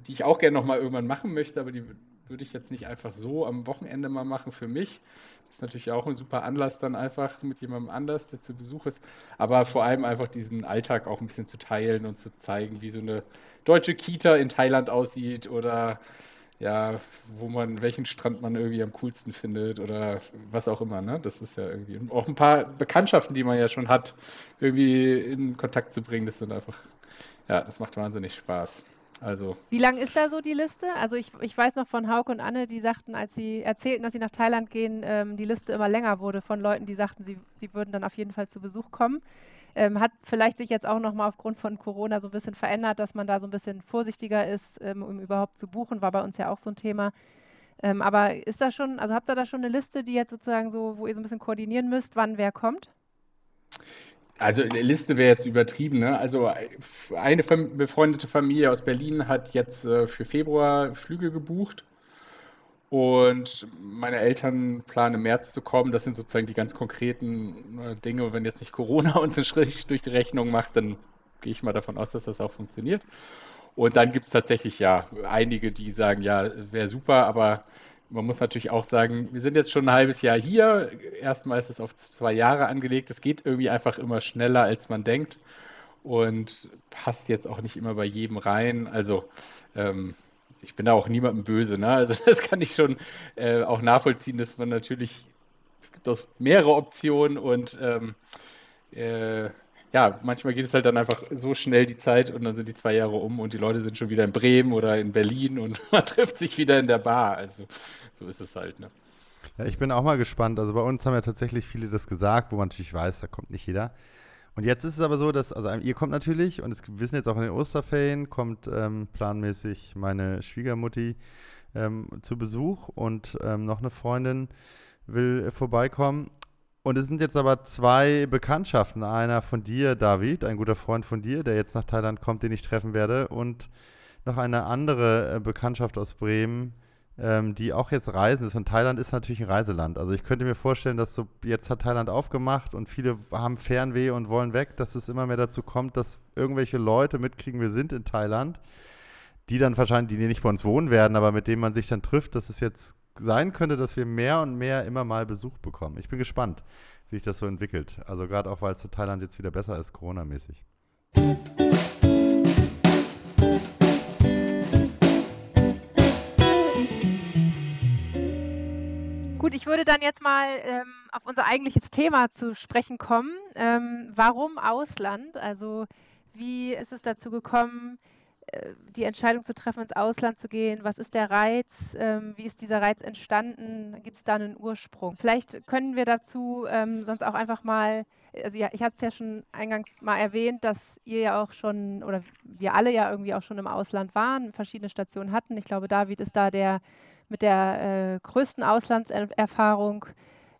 die ich auch gerne nochmal irgendwann machen möchte, aber die würde ich jetzt nicht einfach so am Wochenende mal machen für mich. Das ist natürlich auch ein super Anlass dann einfach mit jemandem anders, der zu Besuch ist. Aber vor allem einfach diesen Alltag auch ein bisschen zu teilen und zu zeigen, wie so eine deutsche Kita in Thailand aussieht oder ja, wo man, welchen Strand man irgendwie am coolsten findet oder was auch immer, ne? Das ist ja irgendwie auch ein paar Bekanntschaften, die man ja schon hat, irgendwie in Kontakt zu bringen, das sind einfach, ja, das macht wahnsinnig Spaß. Also, Wie lang ist da so die Liste? Also ich, ich weiß noch von Hauke und Anne, die sagten, als sie erzählten, dass sie nach Thailand gehen, ähm, die Liste immer länger wurde von Leuten, die sagten, sie, sie würden dann auf jeden Fall zu Besuch kommen. Ähm, hat vielleicht sich jetzt auch nochmal aufgrund von Corona so ein bisschen verändert, dass man da so ein bisschen vorsichtiger ist, ähm, um überhaupt zu buchen, war bei uns ja auch so ein Thema. Ähm, aber ist da schon, also habt ihr da schon eine Liste, die jetzt sozusagen so, wo ihr so ein bisschen koordinieren müsst, wann wer kommt? Also eine Liste wäre jetzt übertrieben, ne? Also eine befreundete Familie aus Berlin hat jetzt äh, für Februar Flüge gebucht und meine Eltern planen im März zu kommen. Das sind sozusagen die ganz konkreten äh, Dinge. Wenn jetzt nicht Corona uns einen Strich durch die Rechnung macht, dann gehe ich mal davon aus, dass das auch funktioniert. Und dann gibt es tatsächlich ja einige, die sagen, ja, wäre super, aber man muss natürlich auch sagen, wir sind jetzt schon ein halbes Jahr hier. Erstmal ist es auf zwei Jahre angelegt. Es geht irgendwie einfach immer schneller, als man denkt und passt jetzt auch nicht immer bei jedem rein. Also ähm, ich bin da auch niemandem böse, ne? Also [LAUGHS] das kann ich schon äh, auch nachvollziehen, dass man natürlich, es gibt auch mehrere Optionen und ähm, äh, ja, manchmal geht es halt dann einfach so schnell die Zeit und dann sind die zwei Jahre um und die Leute sind schon wieder in Bremen oder in Berlin und [LAUGHS] man trifft sich wieder in der Bar. Also so ist es halt, ne? Ja, ich bin auch mal gespannt. Also bei uns haben ja tatsächlich viele das gesagt, wo man natürlich weiß, da kommt nicht jeder. Und jetzt ist es aber so, dass, also ihr kommt natürlich und es wir wissen jetzt auch in den Osterferien, kommt ähm, planmäßig meine Schwiegermutti ähm, zu Besuch und ähm, noch eine Freundin will äh, vorbeikommen. Und es sind jetzt aber zwei Bekanntschaften. Einer von dir, David, ein guter Freund von dir, der jetzt nach Thailand kommt, den ich treffen werde. Und noch eine andere äh, Bekanntschaft aus Bremen, ähm, die auch jetzt reisen ist. Und Thailand ist natürlich ein Reiseland. Also ich könnte mir vorstellen, dass so jetzt hat Thailand aufgemacht und viele haben Fernweh und wollen weg, dass es immer mehr dazu kommt, dass irgendwelche Leute mitkriegen, wir sind in Thailand, die dann wahrscheinlich, die nicht bei uns wohnen werden, aber mit denen man sich dann trifft, dass es jetzt sein könnte, dass wir mehr und mehr immer mal Besuch bekommen. Ich bin gespannt, wie sich das so entwickelt. Also gerade auch, weil es in Thailand jetzt wieder besser ist, Corona-mäßig. Gut, ich würde dann jetzt mal ähm, auf unser eigentliches Thema zu sprechen kommen. Ähm, warum Ausland? Also wie ist es dazu gekommen, die Entscheidung zu treffen, ins Ausland zu gehen? Was ist der Reiz? Ähm, wie ist dieser Reiz entstanden? Gibt es da einen Ursprung? Vielleicht können wir dazu ähm, sonst auch einfach mal, also ja, ich hatte es ja schon eingangs mal erwähnt, dass ihr ja auch schon, oder wir alle ja irgendwie auch schon im Ausland waren, verschiedene Stationen hatten. Ich glaube, David ist da der mit der äh, größten Auslandserfahrung,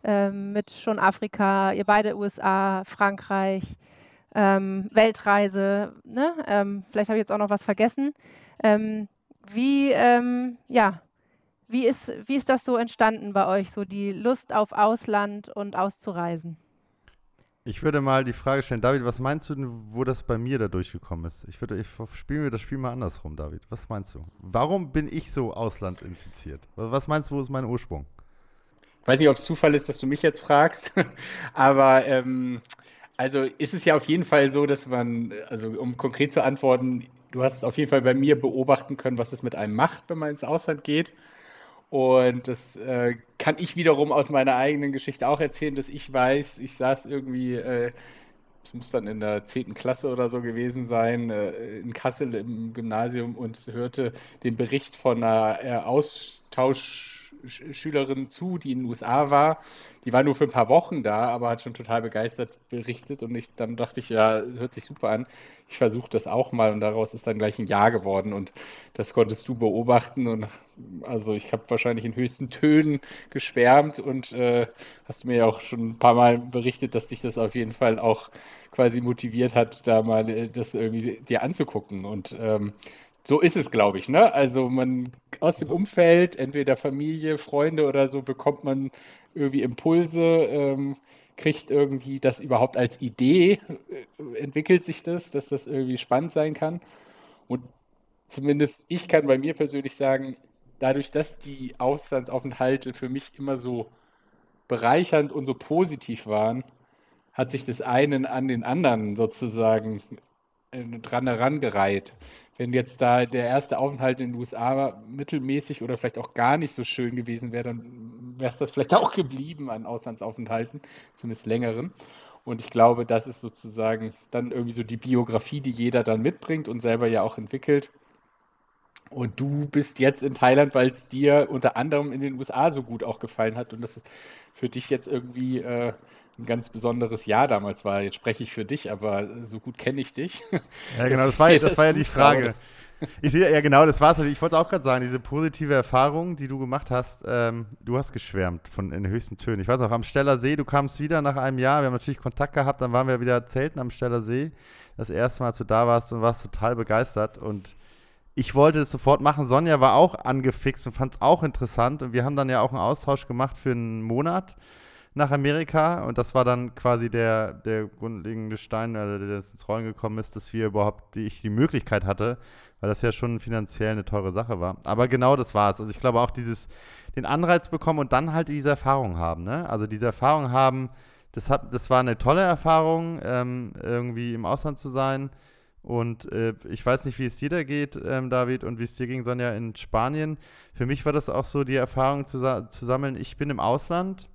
ähm, mit schon Afrika, ihr beide USA, Frankreich, ähm, Weltreise. Ne? Ähm, vielleicht habe ich jetzt auch noch was vergessen. Ähm, wie, ähm, ja, wie ist, wie ist das so entstanden bei euch, so die Lust auf Ausland und auszureisen? Ich würde mal die Frage stellen, David, was meinst du denn, wo das bei mir da durchgekommen ist? Ich würde, ich spielen wir das Spiel mal andersrum, David. Was meinst du? Warum bin ich so auslandinfiziert? Was meinst du, wo ist mein Ursprung? Ich weiß nicht, ob es Zufall ist, dass du mich jetzt fragst, [LAUGHS] aber ähm, also ist es ja auf jeden Fall so, dass man, also um konkret zu antworten, du hast auf jeden Fall bei mir beobachten können, was es mit einem macht, wenn man ins Ausland geht. Und das äh, kann ich wiederum aus meiner eigenen Geschichte auch erzählen, dass ich weiß, ich saß irgendwie, äh, es muss dann in der 10. Klasse oder so gewesen sein, äh, in Kassel im Gymnasium und hörte den Bericht von einer äh, Austauschschülerin zu, die in den USA war. Die war nur für ein paar Wochen da, aber hat schon total begeistert berichtet und ich, dann dachte ich, ja, hört sich super an. Ich versuche das auch mal und daraus ist dann gleich ein Jahr geworden und das konntest du beobachten und also ich habe wahrscheinlich in höchsten Tönen geschwärmt und äh, hast mir ja auch schon ein paar Mal berichtet, dass dich das auf jeden Fall auch quasi motiviert hat, da mal äh, das irgendwie dir anzugucken. Und ähm, so ist es, glaube ich. Ne? Also man aus dem Umfeld, entweder Familie, Freunde oder so, bekommt man irgendwie Impulse, ähm, kriegt irgendwie das überhaupt als Idee, äh, entwickelt sich das, dass das irgendwie spannend sein kann. Und zumindest ich kann bei mir persönlich sagen, dadurch, dass die Auslandsaufenthalte für mich immer so bereichernd und so positiv waren, hat sich das einen an den anderen sozusagen äh, dran herangereiht. Wenn jetzt da der erste Aufenthalt in den USA mittelmäßig oder vielleicht auch gar nicht so schön gewesen wäre, dann wäre es das vielleicht [LAUGHS] auch geblieben an Auslandsaufenthalten, zumindest längeren. Und ich glaube, das ist sozusagen dann irgendwie so die Biografie, die jeder dann mitbringt und selber ja auch entwickelt. Und du bist jetzt in Thailand, weil es dir unter anderem in den USA so gut auch gefallen hat und das ist für dich jetzt irgendwie äh, ein ganz besonderes Jahr damals war. Jetzt spreche ich für dich, aber so gut kenne ich dich. [LAUGHS] Ja, genau, das war, das, das war ja die [LAUGHS] Frage. Ich sehe, ja genau, das war's. Ich wollte es auch gerade sagen, diese positive Erfahrung, die du gemacht hast, ähm, du hast geschwärmt von in den höchsten Tönen. Ich weiß auch, am Steller See, du kamst wieder nach einem Jahr, wir haben natürlich Kontakt gehabt, dann waren wir wieder zelten am Steller See. Das erste Mal, als du da warst und warst total begeistert und ich wollte es sofort machen. Sonja war auch angefixt und fand es auch interessant. Und wir haben dann ja auch einen Austausch gemacht für einen Monat nach Amerika. Und das war dann quasi der, der grundlegende Stein, der, der ins Rollen gekommen ist, dass wir überhaupt die, ich die Möglichkeit hatte, weil das ja schon finanziell eine teure Sache war. Aber genau das war es. Also ich glaube auch dieses, den Anreiz bekommen und dann halt diese Erfahrung haben. Ne? Also diese Erfahrung haben, das, hat, das war eine tolle Erfahrung, ähm, irgendwie im Ausland zu sein und äh, ich weiß nicht, wie es dir da geht, ähm, David, und wie es dir ging, Sonja, in Spanien. Für mich war das auch so, die Erfahrung zu, zu sammeln. Ich bin im Ausland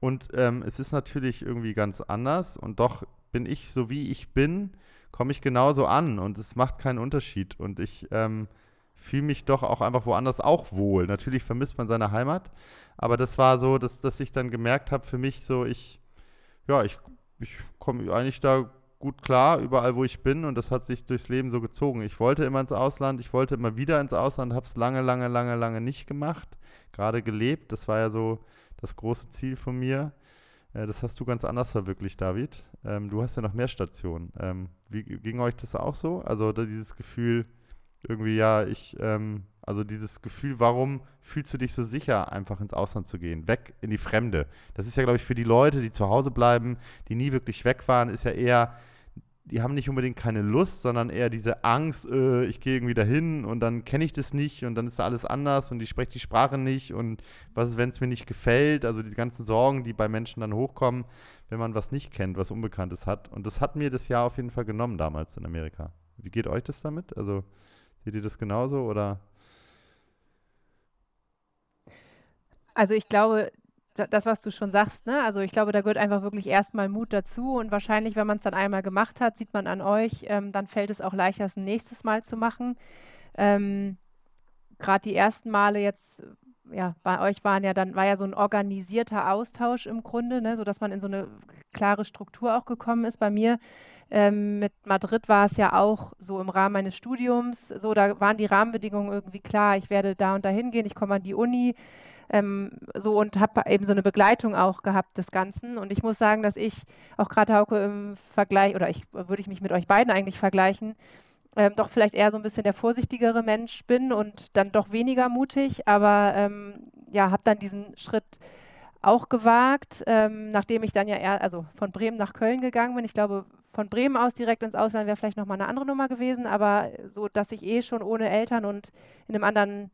und ähm, es ist natürlich irgendwie ganz anders. Und doch bin ich, so wie ich bin, komme ich genauso an und es macht keinen Unterschied. Und ich ähm, fühle mich doch auch einfach woanders auch wohl. Natürlich vermisst man seine Heimat, aber das war so, dass, dass ich dann gemerkt habe, für mich so, ich, ja, ich, ich komme eigentlich da gut klar, überall wo ich bin und das hat sich durchs Leben so gezogen. Ich wollte immer ins Ausland, ich wollte immer wieder ins Ausland, habe es lange, lange, lange, lange nicht gemacht, gerade gelebt. Das war ja so das große Ziel von mir. Äh, das hast du ganz anders verwirklicht, David. Ähm, du hast ja noch mehr Stationen. Ähm, wie ging euch das auch so? Also dieses Gefühl, irgendwie, ja, ich ähm, also dieses Gefühl, warum fühlst du dich so sicher, einfach ins Ausland zu gehen, weg in die Fremde? Das ist ja, glaube ich, für die Leute, die zu Hause bleiben, die nie wirklich weg waren, ist ja eher, die haben nicht unbedingt keine Lust, sondern eher diese Angst, äh, ich gehe irgendwie dahin und dann kenne ich das nicht und dann ist da alles anders und ich spreche die Sprache nicht und was ist, wenn es mir nicht gefällt? Also die ganzen Sorgen, die bei Menschen dann hochkommen, wenn man was nicht kennt, was Unbekanntes hat. Und das hat mir das Jahr auf jeden Fall genommen damals in Amerika. Wie geht euch das damit? Also seht ihr das genauso oder? Also ich glaube, das, was du schon sagst, ne? Also ich glaube, da gehört einfach wirklich erstmal Mut dazu und wahrscheinlich, wenn man es dann einmal gemacht hat, sieht man an euch, ähm, dann fällt es auch leichter, es ein nächstes Mal zu machen. Ähm, Gerade die ersten Male jetzt, ja, bei euch waren ja dann, war ja so ein organisierter Austausch im Grunde, ne? sodass man in so eine klare Struktur auch gekommen ist. Bei mir ähm, mit Madrid war es ja auch so im Rahmen meines Studiums, so da waren die Rahmenbedingungen irgendwie klar, ich werde da und da hingehen, ich komme an die Uni ähm, so und habe eben so eine Begleitung auch gehabt des Ganzen. Und ich muss sagen, dass ich auch gerade Hauke im Vergleich, oder ich würde ich mich mit euch beiden eigentlich vergleichen, ähm, doch vielleicht eher so ein bisschen der vorsichtigere Mensch bin und dann doch weniger mutig, aber ähm, ja, habe dann diesen Schritt auch gewagt, ähm, nachdem ich dann ja eher, also von Bremen nach Köln gegangen bin. Ich glaube, von Bremen aus direkt ins Ausland wäre vielleicht nochmal eine andere Nummer gewesen, aber so, dass ich eh schon ohne Eltern und in einem anderen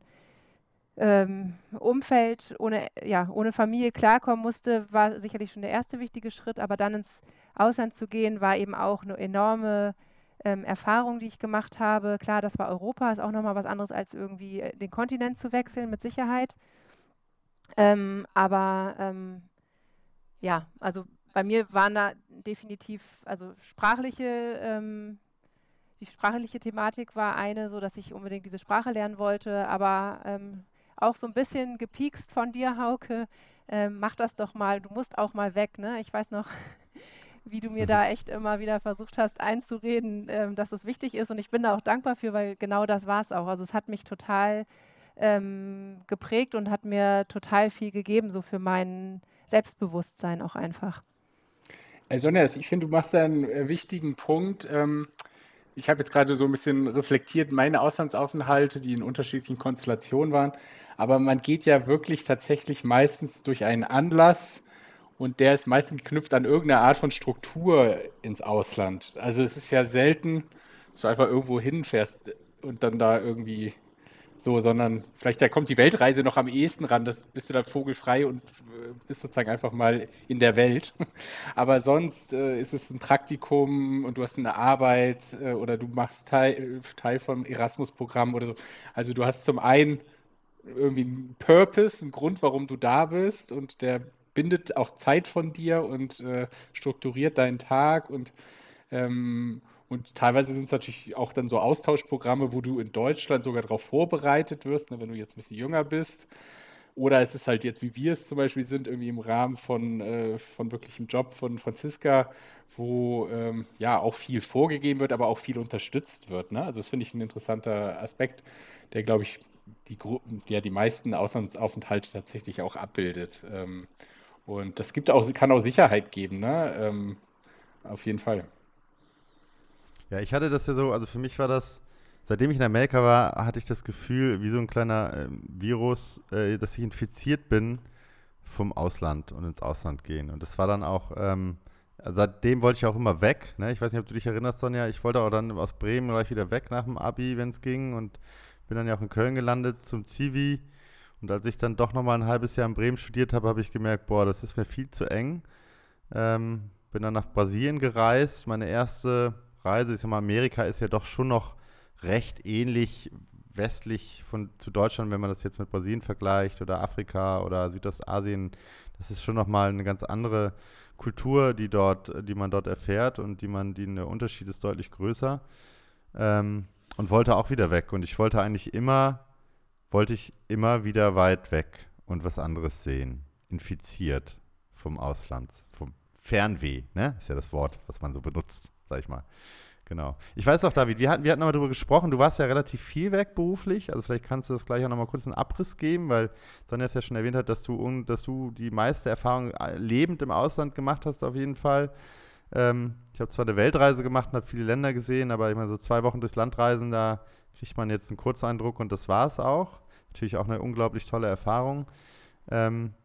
ähm, Umfeld, ohne, ja, ohne Familie klarkommen musste, war sicherlich schon der erste wichtige Schritt. Aber dann ins Ausland zu gehen, war eben auch eine enorme ähm, Erfahrung, die ich gemacht habe. Klar, das war Europa, ist auch nochmal was anderes als irgendwie äh, den Kontinent zu wechseln, mit Sicherheit. Ähm, aber ähm, ja, also bei mir waren da definitiv, also sprachliche, ähm, die sprachliche Thematik war eine, so dass ich unbedingt diese Sprache lernen wollte, aber ähm, auch so ein bisschen gepiekst von dir, Hauke. Ähm, mach das doch mal, du musst auch mal weg, ne? Ich weiß noch, [LAUGHS] wie du mir da echt immer wieder versucht hast einzureden, ähm, dass es wichtig ist und ich bin da auch dankbar für, weil genau das war es auch. Also es hat mich total ähm, geprägt und hat mir total viel gegeben, so für mein Selbstbewusstsein auch einfach. Äh, Sonja, ich finde, du machst da einen äh, wichtigen Punkt. Ähm, ich habe jetzt gerade so ein bisschen reflektiert, meine Auslandsaufenthalte, die in unterschiedlichen Konstellationen waren. Aber man geht ja wirklich tatsächlich meistens durch einen Anlass und der ist meistens geknüpft an irgendeine Art von Struktur ins Ausland. Also es ist ja selten, dass du einfach irgendwo hinfährst und dann da irgendwie so, sondern vielleicht da kommt die Weltreise noch am ehesten ran, das bist du da vogelfrei und äh, bist sozusagen einfach mal in der Welt. [LAUGHS] Aber sonst äh, ist es ein Praktikum und du hast eine Arbeit äh, oder du machst Teil, Teil vom Erasmus-Programm oder so. Also du hast zum einen irgendwie einen Purpose, einen Grund, warum du da bist und der bindet auch Zeit von dir und äh, strukturiert deinen Tag und ähm, und teilweise sind es natürlich auch dann so Austauschprogramme, wo du in Deutschland sogar darauf vorbereitet wirst, ne, wenn du jetzt ein bisschen jünger bist. Oder es ist halt jetzt, wie wir es zum Beispiel sind, irgendwie im Rahmen von, äh, von wirklichem Job von Franziska, wo ähm, ja auch viel vorgegeben wird, aber auch viel unterstützt wird. Ne? Also das finde ich ein interessanter Aspekt, der, glaube ich, die, ja, die meisten Auslandsaufenthalte tatsächlich auch abbildet. Ähm, und das gibt auch, kann auch Sicherheit geben, ne? Ähm, auf jeden Fall. Ja, ich hatte das ja so, also für mich war das, seitdem ich in Amerika war, hatte ich das Gefühl, wie so ein kleiner äh, Virus, äh, dass ich infiziert bin vom Ausland und ins Ausland gehen. Und das war dann auch, ähm, seitdem wollte ich auch immer weg. Ne? Ich weiß nicht, ob du dich erinnerst, Sonja. Ich wollte auch dann aus Bremen gleich wieder weg nach dem Abi, wenn es ging. Und bin dann ja auch in Köln gelandet zum Zivi. Und als ich dann doch nochmal ein halbes Jahr in Bremen studiert habe, habe ich gemerkt, boah, das ist mir viel zu eng. Ähm, bin dann nach Brasilien gereist. Meine erste Reise, ich sag mal, Amerika ist ja doch schon noch recht ähnlich westlich von, zu Deutschland, wenn man das jetzt mit Brasilien vergleicht oder Afrika oder Südostasien. Das ist schon nochmal eine ganz andere Kultur, die dort, die man dort erfährt und die man, die der Unterschied ist deutlich größer. Ähm, und wollte auch wieder weg. Und ich wollte eigentlich immer, wollte ich immer wieder weit weg und was anderes sehen. Infiziert vom Ausland, vom Fernweh, ne? Ist ja das Wort, was man so benutzt sag ich mal. Genau. Ich weiß doch, David, wir hatten, wir hatten nochmal darüber gesprochen, du warst ja relativ viel weg beruflich, also vielleicht kannst du das gleich auch nochmal kurz einen Abriss geben, weil Sonja es ja schon erwähnt hat, dass du, dass du die meiste Erfahrung äh, lebend im Ausland gemacht hast, auf jeden Fall. Ähm, ich habe zwar eine Weltreise gemacht und habe viele Länder gesehen, aber ich meine, so zwei Wochen durchs Land reisen, da kriegt man jetzt einen Kurzeindruck und das war es auch. Natürlich auch eine unglaublich tolle Erfahrung. Ähm,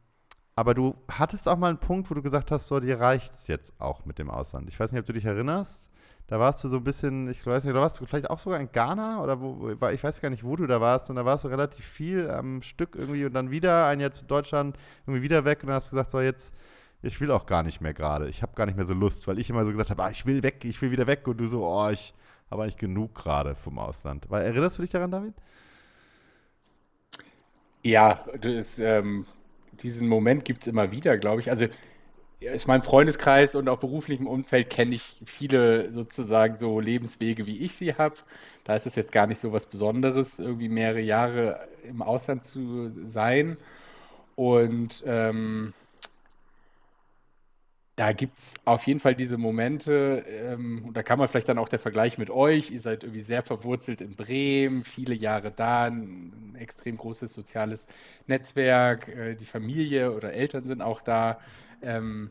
aber du hattest auch mal einen Punkt, wo du gesagt hast, so, dir reicht es jetzt auch mit dem Ausland. Ich weiß nicht, ob du dich erinnerst. Da warst du so ein bisschen, ich weiß nicht, da warst du vielleicht auch sogar in Ghana oder wo, ich weiß gar nicht, wo du da warst. Und da warst du relativ viel am Stück irgendwie und dann wieder ein Jahr zu Deutschland, irgendwie wieder weg. Und dann hast du gesagt, so jetzt, ich will auch gar nicht mehr gerade. Ich habe gar nicht mehr so Lust, weil ich immer so gesagt habe, ah, ich will weg, ich will wieder weg. Und du so, oh, ich habe eigentlich genug gerade vom Ausland. Weil, erinnerst du dich daran, David? Ja, das, ähm, diesen Moment gibt es immer wieder, glaube ich. Also aus meinem Freundeskreis und auch beruflichem Umfeld kenne ich viele sozusagen so Lebenswege, wie ich sie habe. Da ist es jetzt gar nicht so was Besonderes, irgendwie mehrere Jahre im Ausland zu sein. Und ähm, da gibt es auf jeden Fall diese Momente, ähm, und da kann man vielleicht dann auch der Vergleich mit euch, ihr seid irgendwie sehr verwurzelt in Bremen, viele Jahre da, ein, extrem großes soziales Netzwerk, äh, die Familie oder Eltern sind auch da. Ähm,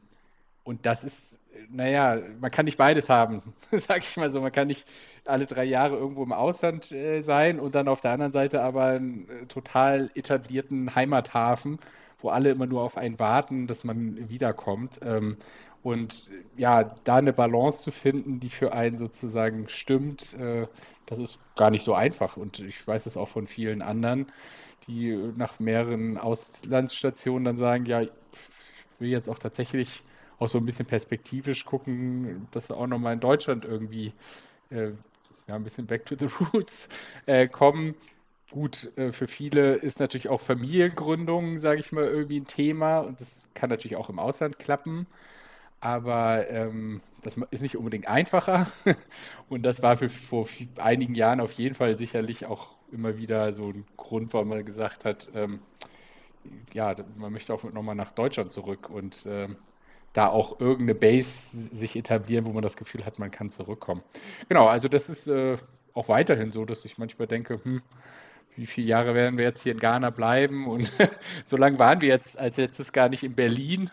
und das ist, naja, man kann nicht beides haben, [LAUGHS] sage ich mal so. Man kann nicht alle drei Jahre irgendwo im Ausland äh, sein und dann auf der anderen Seite aber einen äh, total etablierten Heimathafen wo alle immer nur auf einen warten, dass man wiederkommt. Ähm, und ja, da eine Balance zu finden, die für einen sozusagen stimmt, äh, das ist gar nicht so einfach. Und ich weiß es auch von vielen anderen, die nach mehreren Auslandsstationen dann sagen, ja, ich will jetzt auch tatsächlich auch so ein bisschen perspektivisch gucken, dass wir auch nochmal in Deutschland irgendwie äh, ja, ein bisschen back to the [LAUGHS] roots äh, kommen gut, äh, für viele ist natürlich auch Familiengründung, sage ich mal, irgendwie ein Thema und das kann natürlich auch im Ausland klappen. Aber ähm, das ist nicht unbedingt einfacher. [LAUGHS] Und das war für vor einigen Jahren auf jeden Fall sicherlich auch immer wieder so ein Grund, warum man gesagt hat, ähm, ja, man möchte auch nochmal nach Deutschland zurück und ähm, da auch irgendeine Base sich etablieren, wo man das Gefühl hat, man kann zurückkommen. Genau, also das ist äh, auch weiterhin so, dass ich manchmal denke, hm, wie viele Jahre werden wir jetzt hier in Ghana bleiben? Und [LAUGHS] so lange waren wir jetzt als letztes gar nicht in Berlin,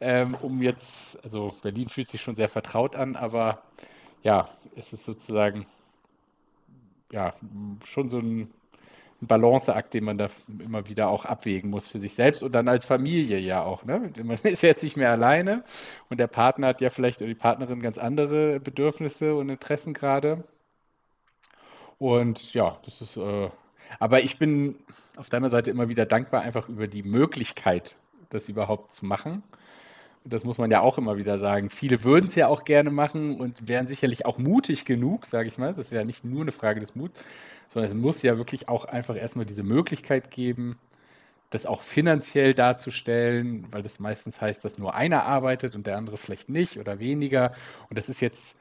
ähm, um jetzt, also Berlin fühlt sich schon sehr vertraut an, aber ja, es ist sozusagen ja schon so ein, ein Balanceakt, den man da immer wieder auch abwägen muss für sich selbst und dann als Familie ja auch. Ne? Man [LAUGHS] ist jetzt nicht mehr alleine und der Partner hat ja vielleicht oder die Partnerin ganz andere Bedürfnisse und Interessen gerade. Und ja, das ist äh, aber ich bin auf deiner Seite immer wieder dankbar einfach über die Möglichkeit, das überhaupt zu machen. Das muss man ja auch immer wieder sagen. Viele würden es ja auch gerne machen und wären sicherlich auch mutig genug, sage ich mal. Das ist ja nicht nur eine Frage des Muts, sondern es muss ja wirklich auch einfach erstmal diese Möglichkeit geben, das auch finanziell darzustellen, weil das meistens heißt, dass nur einer arbeitet und der andere vielleicht nicht oder weniger. Und das ist jetzt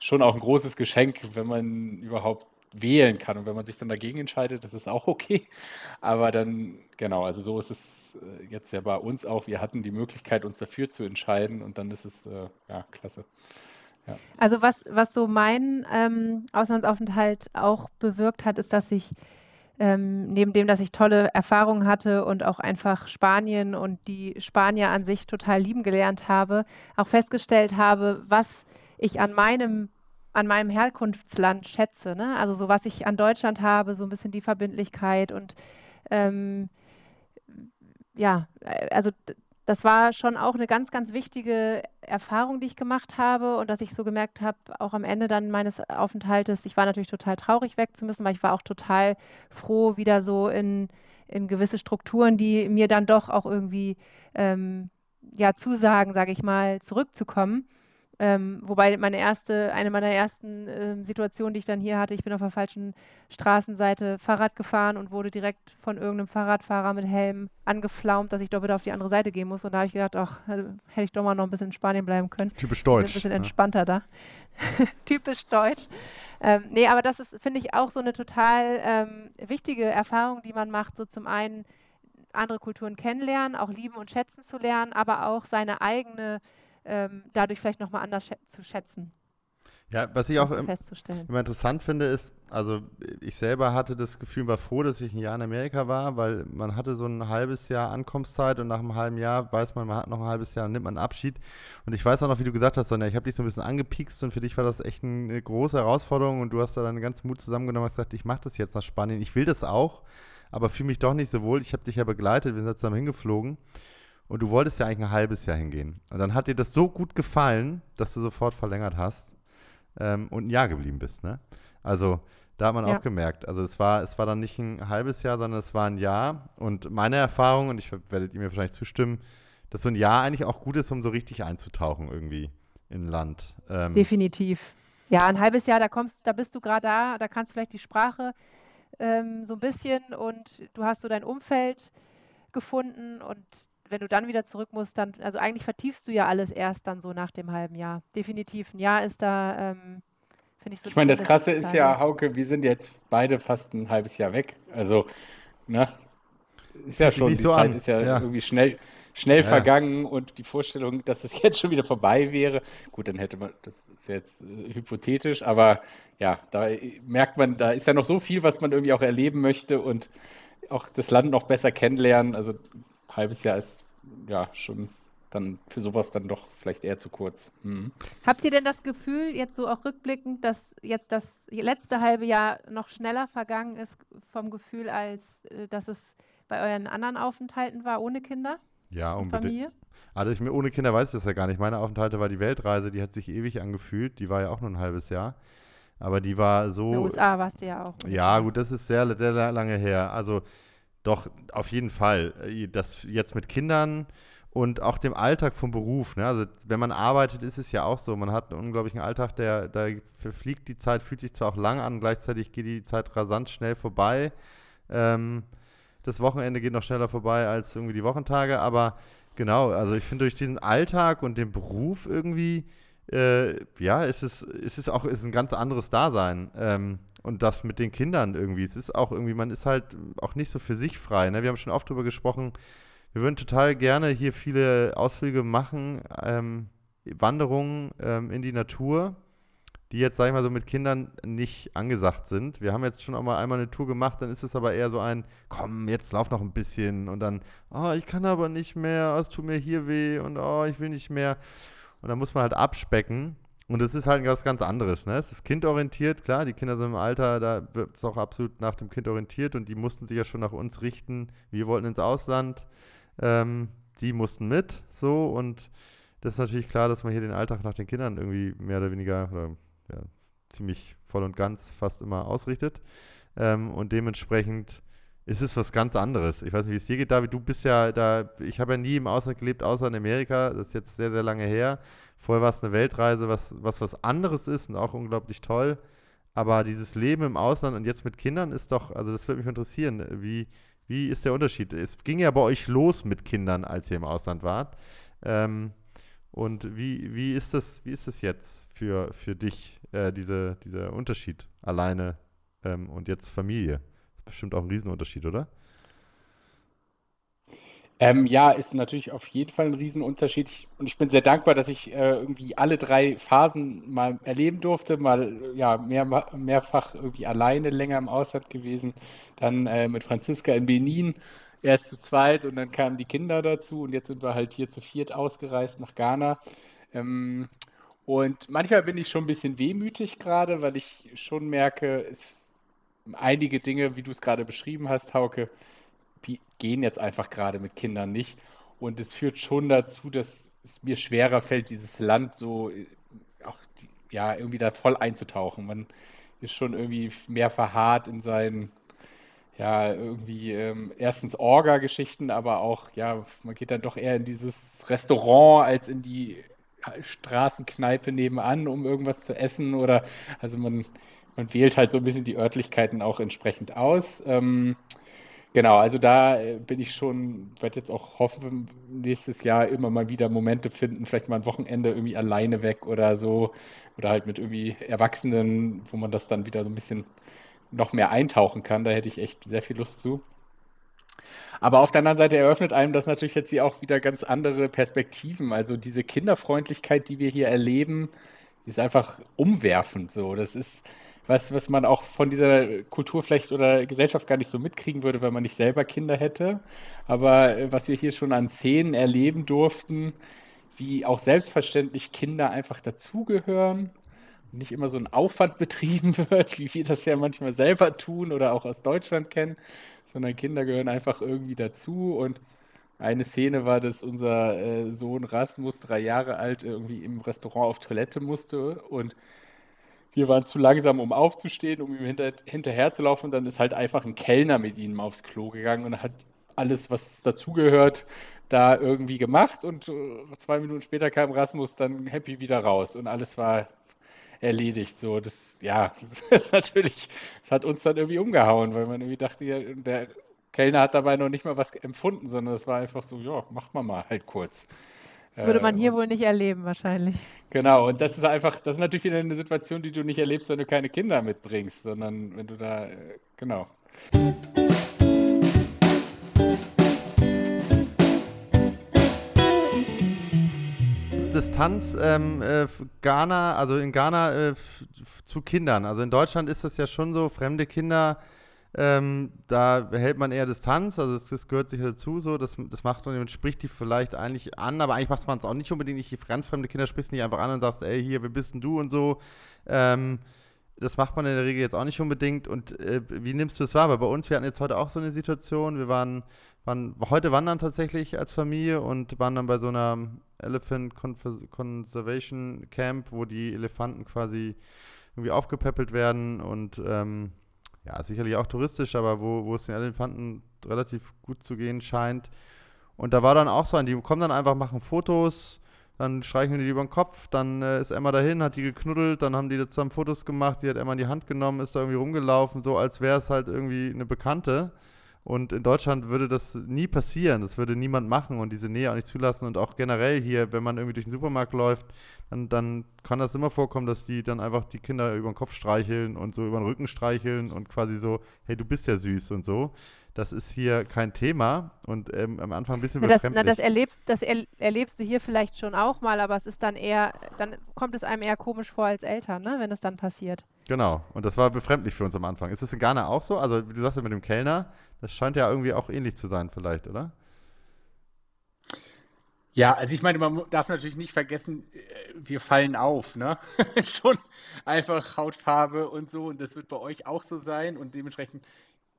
schon auch ein großes Geschenk, wenn man überhaupt wählen kann. Und wenn man sich dann dagegen entscheidet, das ist auch okay. Aber dann, genau, also so ist es äh, jetzt ja bei uns auch. Wir hatten die Möglichkeit, uns dafür zu entscheiden und dann ist es, äh, ja, klasse. Ja. Also was, was so mein ähm, Auslandsaufenthalt auch bewirkt hat, ist, dass ich ähm, neben dem, dass ich tolle Erfahrungen hatte und auch einfach Spanien und die Spanier an sich total lieben gelernt habe, auch festgestellt habe, was ich an meinem an meinem Herkunftsland schätze. Ne? Also so was ich an Deutschland habe, so ein bisschen die Verbindlichkeit und ähm, ja, äh, also das war schon auch eine ganz, ganz wichtige Erfahrung, die ich gemacht habe und dass ich so gemerkt habe, auch am Ende dann meines Aufenthaltes, ich war natürlich total traurig weg zu müssen, weil ich war auch total froh, wieder so in, in gewisse Strukturen, die mir dann doch auch irgendwie ähm, ja zusagen, sage ich mal, zurückzukommen. Ähm, wobei meine erste, eine meiner ersten ähm, Situationen, die ich dann hier hatte, ich bin auf der falschen Straßenseite Fahrrad gefahren und wurde direkt von irgendeinem Fahrradfahrer mit Helm angeflaumt, dass ich doch bitte auf die andere Seite gehen muss. Und da habe ich gedacht, ach, hätte ich doch mal noch ein bisschen in Spanien bleiben können. Typisch deutsch. Ein bisschen ne? entspannter da. [LAUGHS] Typisch deutsch. Ähm, nee, aber das ist, finde ich, auch so eine total ähm, wichtige Erfahrung, die man macht. So zum einen andere Kulturen kennenlernen, auch lieben und schätzen zu lernen, aber auch seine eigene ähm, dadurch vielleicht nochmal anders schä zu schätzen. Ja, was ich auch immer interessant finde, ist, also ich selber hatte das Gefühl, war froh, dass ich ein Jahr in Amerika war, weil man hatte so ein halbes Jahr Ankunftszeit und nach einem halben Jahr weiß man, man hat noch ein halbes Jahr, dann nimmt man Abschied. Und ich weiß auch noch, wie du gesagt hast, Sonja, ich habe dich so ein bisschen angepiekst und für dich war das echt eine große Herausforderung und du hast da deinen ganzen Mut zusammengenommen und gesagt, ich mache das jetzt nach Spanien. Ich will das auch, aber fühle mich doch nicht so wohl. Ich habe dich ja begleitet, wir sind zusammen hingeflogen. Und du wolltest ja eigentlich ein halbes Jahr hingehen. Und dann hat dir das so gut gefallen, dass du sofort verlängert hast ähm, und ein Jahr geblieben bist. Ne? Also da hat man ja. auch gemerkt. Also es war, es war dann nicht ein halbes Jahr, sondern es war ein Jahr. Und meine Erfahrung, und ich werdet ihr mir wahrscheinlich zustimmen, dass so ein Jahr eigentlich auch gut ist, um so richtig einzutauchen irgendwie in Land. Ähm, Definitiv. Ja, ein halbes Jahr, da kommst, da bist du gerade da, da kannst du vielleicht die Sprache ähm, so ein bisschen und du hast so dein Umfeld gefunden und wenn du dann wieder zurück musst, dann, also eigentlich vertiefst du ja alles erst dann so nach dem halben Jahr. Definitiv. Ein Jahr ist da, ähm, finde ich so. Ich meine, das Krasse ist ja, Hauke, wir sind jetzt beide fast ein halbes Jahr weg. Also, ne? Ist ja schon, die so Zeit an. ist ja, ja, irgendwie schnell, schnell ja. vergangen und die Vorstellung, dass es [LAUGHS] jetzt schon wieder vorbei wäre, gut, dann hätte man, das ist jetzt äh, hypothetisch, aber ja, da merkt man, da ist ja noch so viel, was man irgendwie auch erleben möchte und auch das Land noch besser kennenlernen. Also halbes Jahr ist ja schon dann für sowas dann doch vielleicht eher zu kurz. Mhm. Habt ihr denn das Gefühl, jetzt so auch rückblickend, dass jetzt das letzte halbe Jahr noch schneller vergangen ist vom Gefühl, als äh, dass es bei euren anderen Aufenthalten war ohne Kinder? Ja, unbedingt. Familie? Also ich mir ohne Kinder weiß ich das ja gar nicht. Meine Aufenthalte war die Weltreise, die hat sich ewig angefühlt. Die war ja auch nur ein halbes Jahr. Aber die war so. In den USA warst du ja auch. Ja, gut, das ist sehr, sehr lange her. Also doch, auf jeden Fall. Äh, das jetzt mit Kindern und auch dem Alltag vom Beruf. Ne? Also wenn man arbeitet, ist es ja auch so. Man hat einen unglaublichen Alltag, der, da verfliegt die Zeit, fühlt sich zwar auch lang an, gleichzeitig geht die Zeit rasant schnell vorbei. Ähm, das Wochenende geht noch schneller vorbei als irgendwie die Wochentage, aber genau, also ich finde durch diesen Alltag und den Beruf irgendwie, äh, ja, ist es, ist es auch ist ein ganz anderes Dasein. Ähm, und das mit den Kindern irgendwie. Es ist auch irgendwie, man ist halt auch nicht so für sich frei. Ne? Wir haben schon oft darüber gesprochen, wir würden total gerne hier viele Ausflüge machen, ähm, Wanderungen ähm, in die Natur, die jetzt, sag ich mal, so mit Kindern nicht angesagt sind. Wir haben jetzt schon auch mal einmal eine Tour gemacht, dann ist es aber eher so ein, komm, jetzt lauf noch ein bisschen und dann, oh, ich kann aber nicht mehr, oh, es tut mir hier weh und oh, ich will nicht mehr. Und dann muss man halt abspecken. Und es ist halt was ganz anderes. Ne? Es ist kindorientiert, klar, die Kinder sind im Alter, da wird es auch absolut nach dem Kind orientiert und die mussten sich ja schon nach uns richten. Wir wollten ins Ausland, ähm, die mussten mit, so und das ist natürlich klar, dass man hier den Alltag nach den Kindern irgendwie mehr oder weniger oder ja, ziemlich voll und ganz fast immer ausrichtet. Ähm, und dementsprechend ist es was ganz anderes. Ich weiß nicht, wie es dir geht, David. Du bist ja da, ich habe ja nie im Ausland gelebt, außer in Amerika. Das ist jetzt sehr, sehr lange her. Vorher war es eine Weltreise, was, was was anderes ist und auch unglaublich toll. Aber dieses Leben im Ausland und jetzt mit Kindern ist doch, also das würde mich interessieren. Wie, wie ist der Unterschied? Es ging ja bei euch los mit Kindern, als ihr im Ausland wart. Ähm, und wie, wie, ist das, wie ist das jetzt für, für dich, äh, diese, dieser Unterschied alleine ähm, und jetzt Familie? Bestimmt auch ein Riesenunterschied, oder? Ähm, ja, ist natürlich auf jeden Fall ein Riesenunterschied. Ich, und ich bin sehr dankbar, dass ich äh, irgendwie alle drei Phasen mal erleben durfte. Mal ja, mehr, mehrfach irgendwie alleine länger im Ausland gewesen. Dann äh, mit Franziska in Benin erst zu zweit und dann kamen die Kinder dazu und jetzt sind wir halt hier zu viert ausgereist nach Ghana. Ähm, und manchmal bin ich schon ein bisschen wehmütig gerade, weil ich schon merke, es, einige Dinge, wie du es gerade beschrieben hast, Hauke, gehen jetzt einfach gerade mit Kindern nicht. Und es führt schon dazu, dass es mir schwerer fällt, dieses Land so äh, auch ja irgendwie da voll einzutauchen. Man ist schon irgendwie mehr verharrt in seinen ja, irgendwie ähm, erstens Orga-Geschichten, aber auch, ja, man geht dann doch eher in dieses Restaurant als in die Straßenkneipe nebenan, um irgendwas zu essen oder, also man, man wählt halt so ein bisschen die Örtlichkeiten auch entsprechend aus. Ähm, genau, also da äh, bin ich schon, werde jetzt auch hoffen, nächstes Jahr immer mal wieder Momente finden, vielleicht mal ein Wochenende irgendwie alleine weg oder so oder halt mit irgendwie Erwachsenen, wo man das dann wieder so ein bisschen noch mehr eintauchen kann. Da hätte ich echt sehr viel Lust zu. Aber auf der anderen Seite eröffnet einem das natürlich jetzt hier auch wieder ganz andere Perspektiven. Also diese Kinderfreundlichkeit, die wir hier erleben, ist einfach umwerfend so. Das ist was, was man auch von dieser Kultur vielleicht oder Gesellschaft gar nicht so mitkriegen würde, wenn man nicht selber Kinder hätte. Aber äh, was wir hier schon an Szenen erleben durften, wie auch selbstverständlich Kinder einfach dazugehören nicht immer so ein Aufwand [LAUGHS] betrieben wird, wie wir das ja manchmal selber tun oder auch aus Deutschland kennen, sondern Kinder gehören einfach irgendwie dazu. Und eine Szene war, dass unser äh, Sohn Rasmus, drei Jahre alt, irgendwie im Restaurant auf Toilette musste und wir waren zu langsam, um aufzustehen, um ihm hinter, hinterher zu laufen. Und dann ist halt einfach ein Kellner mit ihm aufs Klo gegangen und hat alles, was dazugehört, da irgendwie gemacht. Und äh, zwei Minuten später kam Rasmus dann happy wieder raus und alles war erledigt. So, das, ja, [LAUGHS] das ist natürlich, das hat uns dann irgendwie umgehauen, weil man irgendwie dachte, der Kellner hat dabei noch nicht mal was empfunden, sondern es war einfach so, ja, macht man mal halt kurz. Das würde man hier äh, wohl nicht erleben, wahrscheinlich. Genau, und das ist einfach, das ist natürlich wieder eine Situation, die du nicht erlebst, wenn du keine Kinder mitbringst, sondern wenn du da, äh, genau. Distanz ähm, äh, Ghana, also in Ghana äh, zu Kindern. Also in Deutschland ist das ja schon so, fremde Kinder, ähm, da hält man eher Distanz, also das, das, gehört sich dazu, so, das, das macht man, spricht die vielleicht eigentlich an, aber eigentlich macht man es auch nicht unbedingt, nicht ganz fremde Kinder sprichst nicht einfach an und sagst, ey, hier, wer bist denn du und so. Ähm, das macht man in der Regel jetzt auch nicht unbedingt. Und äh, wie nimmst du es wahr? Weil bei uns, wir hatten jetzt heute auch so eine Situation, wir waren, waren heute wandern tatsächlich als Familie und waren dann bei so einer Elephant Conservation Camp, wo die Elefanten quasi irgendwie aufgepäppelt werden und ähm, ja, sicherlich auch touristisch, aber wo, wo es den Elefanten relativ gut zu gehen scheint. Und da war dann auch so ein, die kommen dann einfach, machen Fotos, dann streicheln die über den Kopf, dann äh, ist Emma dahin, hat die geknuddelt, dann haben die zusammen Fotos gemacht, sie hat Emma in die Hand genommen, ist da irgendwie rumgelaufen, so als wäre es halt irgendwie eine Bekannte. Und in Deutschland würde das nie passieren. Das würde niemand machen und diese Nähe auch nicht zulassen. Und auch generell hier, wenn man irgendwie durch den Supermarkt läuft, dann, dann kann das immer vorkommen, dass die dann einfach die Kinder über den Kopf streicheln und so über den Rücken streicheln und quasi so, hey, du bist ja süß und so. Das ist hier kein Thema und ähm, am Anfang ein bisschen na, das, befremdlich. Na, das, erlebst, das er, erlebst du hier vielleicht schon auch mal, aber es ist dann eher, dann kommt es einem eher komisch vor als Eltern, ne, wenn es dann passiert. Genau, und das war befremdlich für uns am Anfang. Ist es in Ghana auch so? Also, wie du sagst ja mit dem Kellner, das scheint ja irgendwie auch ähnlich zu sein, vielleicht, oder? Ja, also ich meine, man darf natürlich nicht vergessen, äh, wir fallen auf, ne? [LAUGHS] Schon einfach Hautfarbe und so. Und das wird bei euch auch so sein. Und dementsprechend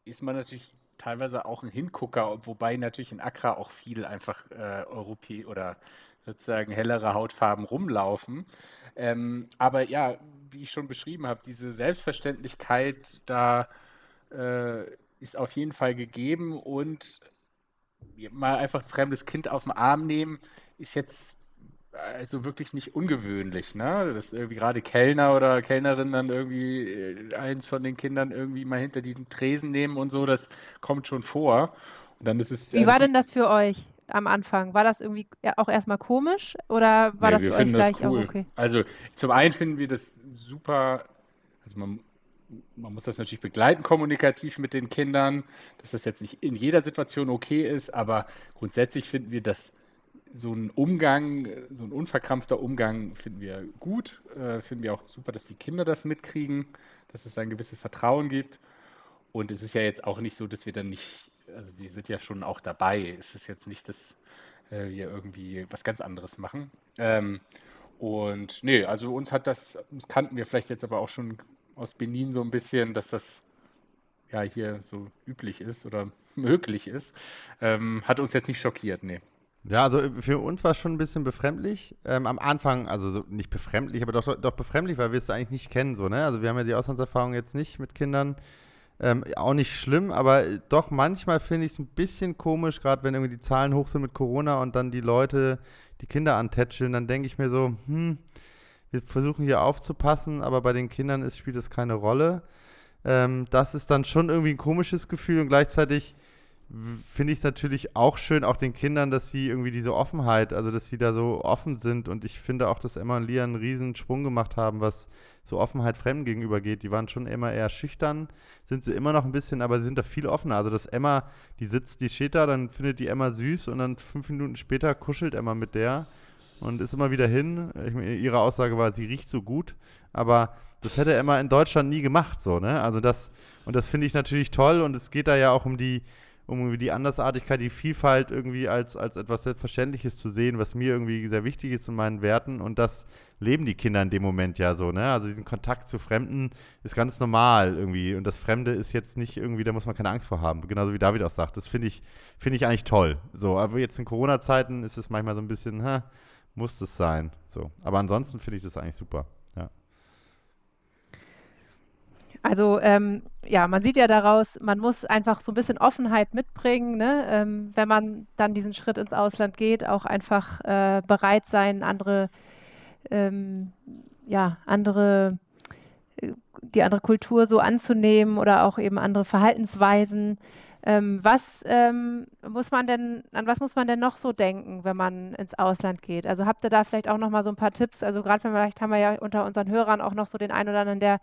ist man natürlich teilweise auch ein Hingucker, wobei natürlich in Accra auch viel einfach äh, Europä oder sozusagen hellere Hautfarben rumlaufen. Ähm, aber ja, wie ich schon beschrieben habe, diese Selbstverständlichkeit da äh, ist auf jeden Fall gegeben und mal einfach ein fremdes Kind auf den Arm nehmen, ist jetzt also wirklich nicht ungewöhnlich, ne? Dass irgendwie gerade Kellner oder Kellnerin dann irgendwie äh, eins von den Kindern irgendwie mal hinter den Tresen nehmen und so, das kommt schon vor. Und dann ist es. Wie war denn das für euch am Anfang? War das irgendwie auch erstmal komisch oder war nee, das für euch gleich cool. auch okay? Also zum einen finden wir das super, also man, man muss das natürlich begleiten kommunikativ mit den Kindern, dass das jetzt nicht in jeder Situation okay ist, aber grundsätzlich finden wir das so ein Umgang, so ein unverkrampfter Umgang finden wir gut. Äh, finden wir auch super, dass die Kinder das mitkriegen, dass es ein gewisses Vertrauen gibt. Und es ist ja jetzt auch nicht so, dass wir dann nicht, also wir sind ja schon auch dabei. Es ist jetzt nicht, dass äh, wir irgendwie was ganz anderes machen. Ähm, und nee, also uns hat das, das kannten wir vielleicht jetzt aber auch schon aus Benin so ein bisschen, dass das ja hier so üblich ist oder [LAUGHS] möglich ist. Ähm, hat uns jetzt nicht schockiert, nee. Ja, also für uns war es schon ein bisschen befremdlich. Ähm, am Anfang, also so nicht befremdlich, aber doch, doch befremdlich, weil wir es eigentlich nicht kennen, so, ne? Also wir haben ja die Auslandserfahrung jetzt nicht mit Kindern. Ähm, auch nicht schlimm, aber doch manchmal finde ich es ein bisschen komisch, gerade wenn irgendwie die Zahlen hoch sind mit Corona und dann die Leute die Kinder antätscheln, dann denke ich mir so, hm, wir versuchen hier aufzupassen, aber bei den Kindern ist, spielt es keine Rolle. Ähm, das ist dann schon irgendwie ein komisches Gefühl und gleichzeitig finde ich es natürlich auch schön, auch den Kindern, dass sie irgendwie diese Offenheit, also dass sie da so offen sind. Und ich finde auch, dass Emma und Lia einen riesen Sprung gemacht haben, was so Offenheit Fremden gegenüber geht. Die waren schon immer eher schüchtern, sind sie immer noch ein bisschen, aber sie sind da viel offener. Also dass Emma, die sitzt, die steht da, dann findet die Emma süß und dann fünf Minuten später kuschelt Emma mit der und ist immer wieder hin. Ich, ihre Aussage war, sie riecht so gut, aber das hätte Emma in Deutschland nie gemacht, so, ne? Also das, und das finde ich natürlich toll und es geht da ja auch um die, um die Andersartigkeit, die Vielfalt irgendwie als, als etwas Selbstverständliches zu sehen, was mir irgendwie sehr wichtig ist in meinen Werten. Und das leben die Kinder in dem Moment ja so, ne? Also diesen Kontakt zu Fremden ist ganz normal irgendwie. Und das Fremde ist jetzt nicht irgendwie, da muss man keine Angst vor haben. Genauso wie David auch sagt. Das finde ich, finde ich eigentlich toll. So, aber jetzt in Corona-Zeiten ist es manchmal so ein bisschen, hä, muss das sein. So. Aber ansonsten finde ich das eigentlich super. Also ähm, ja, man sieht ja daraus, man muss einfach so ein bisschen Offenheit mitbringen, ne? ähm, wenn man dann diesen Schritt ins Ausland geht, auch einfach äh, bereit sein, andere, ähm, ja, andere, äh, die andere Kultur so anzunehmen oder auch eben andere Verhaltensweisen. Ähm, was ähm, muss man denn, an was muss man denn noch so denken, wenn man ins Ausland geht? Also habt ihr da vielleicht auch noch mal so ein paar Tipps? Also gerade vielleicht haben wir ja unter unseren Hörern auch noch so den einen oder anderen, der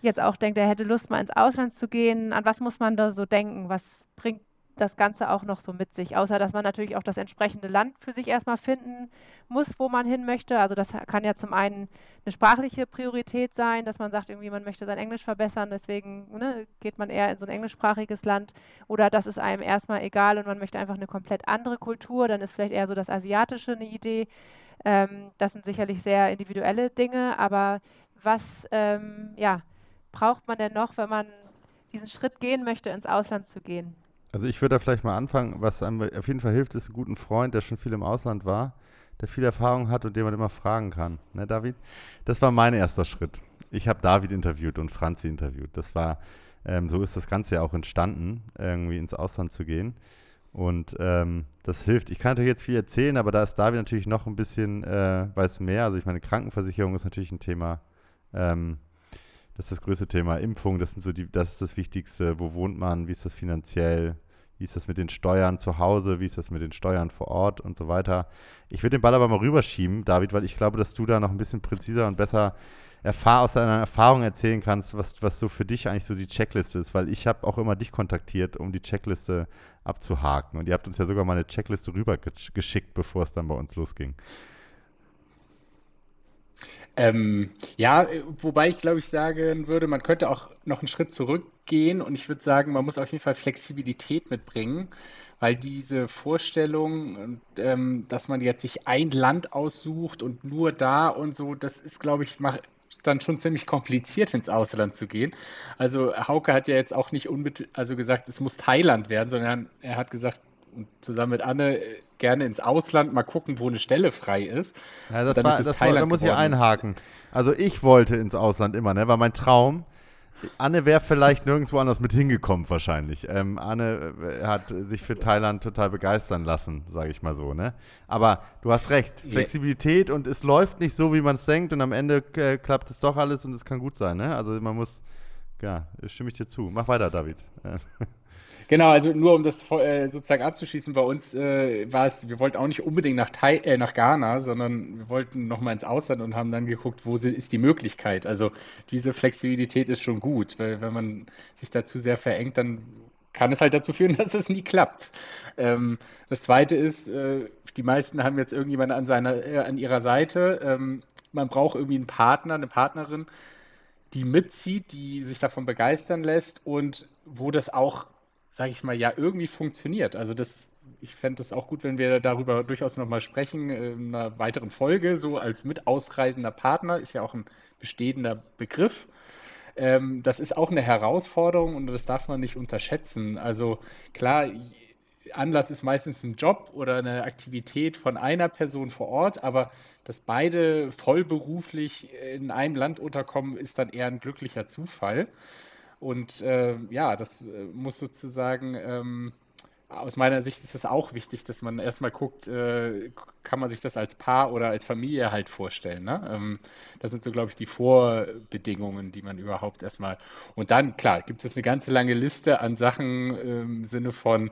jetzt auch denkt, er hätte Lust, mal ins Ausland zu gehen, an was muss man da so denken? Was bringt das Ganze auch noch so mit sich? Außer, dass man natürlich auch das entsprechende Land für sich erstmal finden muss, wo man hin möchte. Also das kann ja zum einen eine sprachliche Priorität sein, dass man sagt, irgendwie man möchte sein Englisch verbessern, deswegen ne, geht man eher in so ein englischsprachiges Land. Oder das ist einem erstmal egal und man möchte einfach eine komplett andere Kultur, dann ist vielleicht eher so das Asiatische eine Idee. Ähm, das sind sicherlich sehr individuelle Dinge, aber was, ähm, ja, braucht man denn noch, wenn man diesen Schritt gehen möchte, ins Ausland zu gehen? Also ich würde da vielleicht mal anfangen, was einem auf jeden Fall hilft, ist ein guter Freund, der schon viel im Ausland war, der viel Erfahrung hat und den man immer fragen kann. Ne, David? Das war mein erster Schritt. Ich habe David interviewt und Franzi interviewt. Das war, ähm, so ist das Ganze ja auch entstanden, irgendwie ins Ausland zu gehen. Und ähm, das hilft. Ich kann natürlich jetzt viel erzählen, aber da ist David natürlich noch ein bisschen, äh, weiß mehr. Also ich meine, Krankenversicherung ist natürlich ein Thema. Ähm, das ist das größte Thema. Impfung, das sind so die, das ist das Wichtigste. Wo wohnt man? Wie ist das finanziell? Wie ist das mit den Steuern zu Hause? Wie ist das mit den Steuern vor Ort und so weiter? Ich würde den Ball aber mal rüberschieben, David, weil ich glaube, dass du da noch ein bisschen präziser und besser erfahr aus deiner Erfahrung erzählen kannst, was, was so für dich eigentlich so die Checkliste ist, weil ich habe auch immer dich kontaktiert, um die Checkliste abzuhaken. Und ihr habt uns ja sogar mal eine Checkliste rübergeschickt, bevor es dann bei uns losging. Ähm, ja, wobei ich glaube ich sagen würde, man könnte auch noch einen Schritt zurückgehen und ich würde sagen, man muss auf jeden Fall Flexibilität mitbringen, weil diese Vorstellung, ähm, dass man jetzt sich ein Land aussucht und nur da und so, das ist, glaube ich, mach, dann schon ziemlich kompliziert ins Ausland zu gehen. Also Hauke hat ja jetzt auch nicht unbedingt also gesagt, es muss Thailand werden, sondern er hat gesagt, zusammen mit Anne gerne ins Ausland mal gucken, wo eine Stelle frei ist. Ja, das war, das war, da muss ich einhaken. Also ich wollte ins Ausland immer, ne? War mein Traum. Anne wäre vielleicht nirgendwo anders mit hingekommen, wahrscheinlich. Ähm, Anne äh, hat sich für Thailand total begeistern lassen, sage ich mal so. Ne? Aber du hast recht, Flexibilität yeah. und es läuft nicht so, wie man es denkt und am Ende äh, klappt es doch alles und es kann gut sein. Ne? Also man muss, ja, stimme ich dir zu. Mach weiter, David. Genau, also nur um das äh, sozusagen abzuschließen, bei uns äh, war es, wir wollten auch nicht unbedingt nach, Thai, äh, nach Ghana, sondern wir wollten nochmal ins Ausland und haben dann geguckt, wo ist die Möglichkeit. Also diese Flexibilität ist schon gut, weil wenn man sich dazu sehr verengt, dann kann es halt dazu führen, [LAUGHS] dass es nie klappt. Ähm, das Zweite ist, äh, die meisten haben jetzt irgendjemanden an, seiner, äh, an ihrer Seite. Ähm, man braucht irgendwie einen Partner, eine Partnerin, die mitzieht, die sich davon begeistern lässt und wo das auch sage ich mal, ja irgendwie funktioniert. Also das, ich fände es auch gut, wenn wir darüber durchaus nochmal sprechen in einer weiteren Folge, so als mit ausreisender Partner, ist ja auch ein bestehender Begriff. Ähm, das ist auch eine Herausforderung und das darf man nicht unterschätzen. Also klar, Anlass ist meistens ein Job oder eine Aktivität von einer Person vor Ort, aber dass beide vollberuflich in einem Land unterkommen, ist dann eher ein glücklicher Zufall. Und äh, ja, das äh, muss sozusagen, ähm, aus meiner Sicht ist es auch wichtig, dass man erstmal guckt, äh, kann man sich das als Paar oder als Familie halt vorstellen. Ne? Ähm, das sind so, glaube ich, die Vorbedingungen, die man überhaupt erstmal. Und dann, klar, gibt es eine ganze lange Liste an Sachen im Sinne von,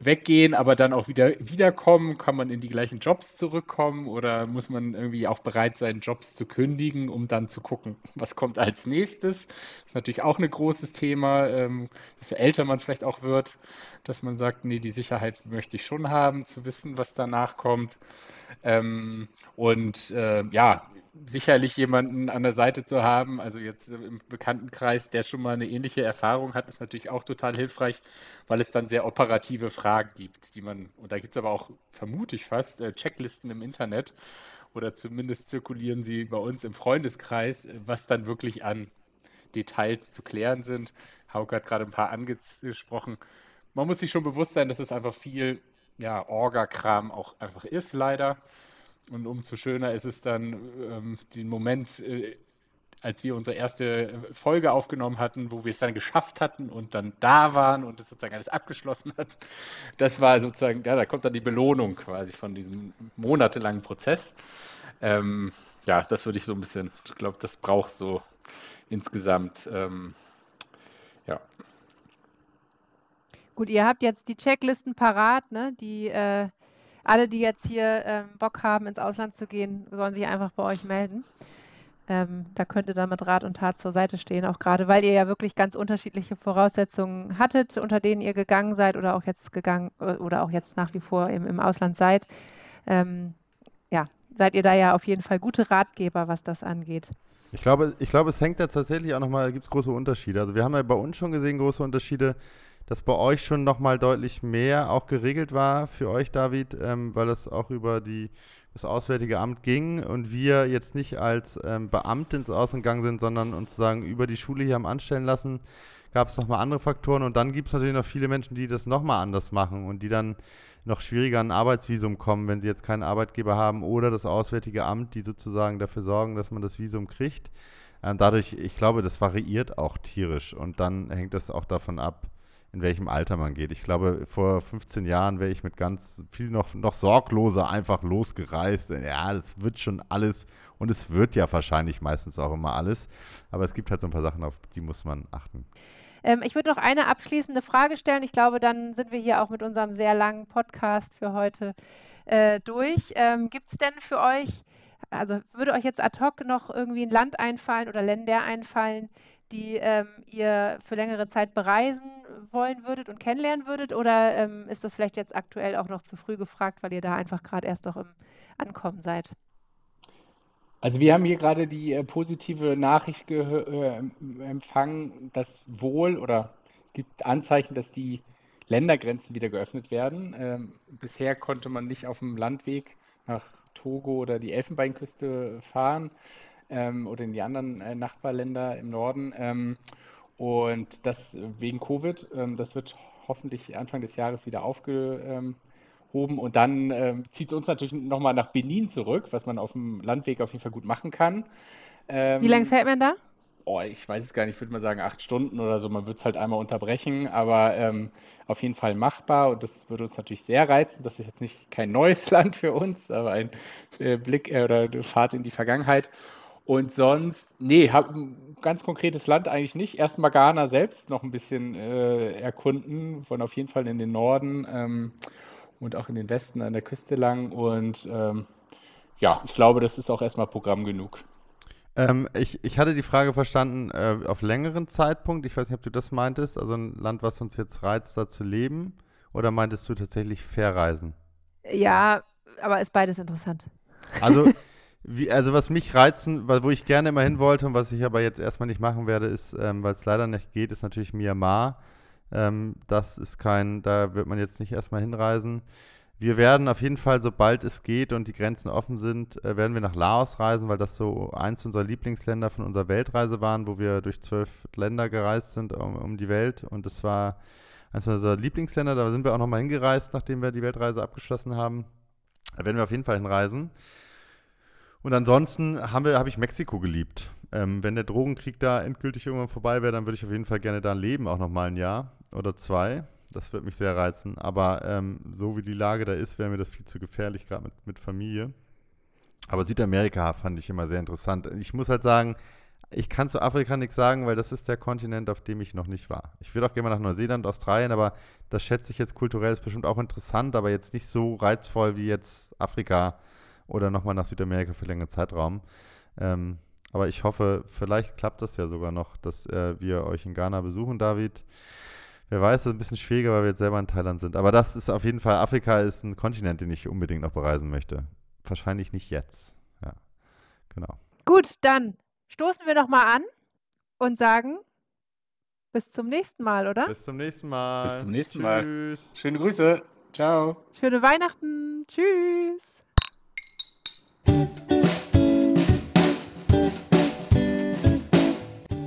weggehen, aber dann auch wieder wiederkommen? Kann man in die gleichen Jobs zurückkommen oder muss man irgendwie auch bereit sein, Jobs zu kündigen, um dann zu gucken, was kommt als nächstes? Das ist natürlich auch ein großes Thema, ähm, desto älter man vielleicht auch wird, dass man sagt, nee, die Sicherheit möchte ich schon haben, zu wissen, was danach kommt. Ähm, und äh, ja, sicherlich jemanden an der Seite zu haben, also jetzt im Bekanntenkreis, der schon mal eine ähnliche Erfahrung hat, ist natürlich auch total hilfreich, weil es dann sehr operative Fragen gibt, die man, und da gibt es aber auch, vermute ich fast, äh, Checklisten im Internet oder zumindest zirkulieren sie bei uns im Freundeskreis, was dann wirklich an Details zu klären sind. Hauke hat gerade ein paar angesprochen. Man muss sich schon bewusst sein, dass es einfach viel ja, Orga-Kram auch einfach ist, leider. Und umso schöner ist es dann, ähm, den Moment, äh, als wir unsere erste Folge aufgenommen hatten, wo wir es dann geschafft hatten und dann da waren und es sozusagen alles abgeschlossen hat. Das war sozusagen, ja, da kommt dann die Belohnung quasi von diesem monatelangen Prozess. Ähm, ja, das würde ich so ein bisschen, ich glaube, das braucht so insgesamt, ähm, ja. Gut, ihr habt jetzt die Checklisten parat, ne? die äh, alle, die jetzt hier ähm, Bock haben, ins Ausland zu gehen, sollen sich einfach bei euch melden. Ähm, da könnt ihr dann mit Rat und Tat zur Seite stehen, auch gerade weil ihr ja wirklich ganz unterschiedliche Voraussetzungen hattet, unter denen ihr gegangen seid oder auch jetzt gegangen äh, oder auch jetzt nach wie vor im, im Ausland seid. Ähm, ja, seid ihr da ja auf jeden Fall gute Ratgeber, was das angeht. Ich glaube, ich glaube, es hängt da tatsächlich auch nochmal, gibt es große Unterschiede. Also wir haben ja bei uns schon gesehen, große Unterschiede dass bei euch schon nochmal deutlich mehr auch geregelt war für euch, David, ähm, weil es auch über die, das Auswärtige Amt ging und wir jetzt nicht als ähm, Beamte ins Ausland gegangen sind, sondern uns sagen, über die Schule hier haben anstellen lassen, gab es nochmal andere Faktoren und dann gibt es natürlich noch viele Menschen, die das nochmal anders machen und die dann noch schwieriger an ein Arbeitsvisum kommen, wenn sie jetzt keinen Arbeitgeber haben oder das Auswärtige Amt, die sozusagen dafür sorgen, dass man das Visum kriegt. Ähm, dadurch, ich glaube, das variiert auch tierisch und dann hängt das auch davon ab, in welchem Alter man geht. Ich glaube, vor 15 Jahren wäre ich mit ganz viel noch, noch sorgloser einfach losgereist. Ja, das wird schon alles und es wird ja wahrscheinlich meistens auch immer alles. Aber es gibt halt so ein paar Sachen, auf die muss man achten. Ähm, ich würde noch eine abschließende Frage stellen. Ich glaube, dann sind wir hier auch mit unserem sehr langen Podcast für heute äh, durch. Ähm, Gibt es denn für euch, also würde euch jetzt ad hoc noch irgendwie ein Land einfallen oder Länder einfallen, die ähm, ihr für längere Zeit bereisen wollen würdet und kennenlernen würdet? Oder ähm, ist das vielleicht jetzt aktuell auch noch zu früh gefragt, weil ihr da einfach gerade erst noch im Ankommen seid? Also wir haben hier gerade die äh, positive Nachricht äh, empfangen, dass wohl oder es gibt Anzeichen, dass die Ländergrenzen wieder geöffnet werden. Ähm, bisher konnte man nicht auf dem Landweg nach Togo oder die Elfenbeinküste fahren ähm, oder in die anderen äh, Nachbarländer im Norden. Ähm, und das wegen Covid, ähm, das wird hoffentlich Anfang des Jahres wieder aufgehoben. Und dann ähm, zieht es uns natürlich nochmal nach Benin zurück, was man auf dem Landweg auf jeden Fall gut machen kann. Wie lange ähm, fährt man da? Oh, ich weiß es gar nicht, ich würde mal sagen acht Stunden oder so. Man wird es halt einmal unterbrechen, aber ähm, auf jeden Fall machbar und das würde uns natürlich sehr reizen. Das ist jetzt nicht kein neues [LAUGHS] Land für uns, aber ein äh, Blick äh, oder eine Fahrt in die Vergangenheit. Und sonst, nee, hab ein ganz konkretes Land eigentlich nicht. Erstmal Ghana selbst noch ein bisschen äh, erkunden, von auf jeden Fall in den Norden ähm, und auch in den Westen an der Küste lang. Und ähm, ja, ich glaube, das ist auch erstmal Programm genug. Ähm, ich, ich hatte die Frage verstanden äh, auf längeren Zeitpunkt. Ich weiß nicht, ob du das meintest. Also ein Land, was uns jetzt reizt, da zu leben. Oder meintest du tatsächlich Verreisen? Ja, aber ist beides interessant. Also [LAUGHS] Wie, also was mich reizen, wo ich gerne immer hin wollte und was ich aber jetzt erstmal nicht machen werde, ist, ähm, weil es leider nicht geht, ist natürlich Myanmar. Ähm, das ist kein, da wird man jetzt nicht erstmal hinreisen. Wir werden auf jeden Fall, sobald es geht und die Grenzen offen sind, äh, werden wir nach Laos reisen, weil das so eins unserer Lieblingsländer von unserer Weltreise waren, wo wir durch zwölf Länder gereist sind um, um die Welt. Und das war eines unserer Lieblingsländer. Da sind wir auch nochmal hingereist, nachdem wir die Weltreise abgeschlossen haben. Da werden wir auf jeden Fall hinreisen. Und ansonsten habe hab ich Mexiko geliebt. Ähm, wenn der Drogenkrieg da endgültig irgendwann vorbei wäre, dann würde ich auf jeden Fall gerne da leben, auch noch mal ein Jahr oder zwei. Das würde mich sehr reizen. Aber ähm, so wie die Lage da ist, wäre mir das viel zu gefährlich, gerade mit, mit Familie. Aber Südamerika fand ich immer sehr interessant. Ich muss halt sagen, ich kann zu Afrika nichts sagen, weil das ist der Kontinent, auf dem ich noch nicht war. Ich würde auch gerne mal nach Neuseeland, Australien, aber das schätze ich jetzt kulturell, ist bestimmt auch interessant, aber jetzt nicht so reizvoll wie jetzt Afrika oder nochmal nach Südamerika für längeren Zeitraum. Ähm, aber ich hoffe, vielleicht klappt das ja sogar noch, dass äh, wir euch in Ghana besuchen, David. Wer weiß, das ist ein bisschen schwieriger, weil wir jetzt selber in Thailand sind. Aber das ist auf jeden Fall, Afrika ist ein Kontinent, den ich unbedingt noch bereisen möchte. Wahrscheinlich nicht jetzt. Ja, genau. Gut, dann stoßen wir nochmal an und sagen bis zum nächsten Mal, oder? Bis zum nächsten Mal. Bis zum nächsten Tschüss. Mal. Schöne Grüße. Ciao. Schöne Weihnachten. Tschüss.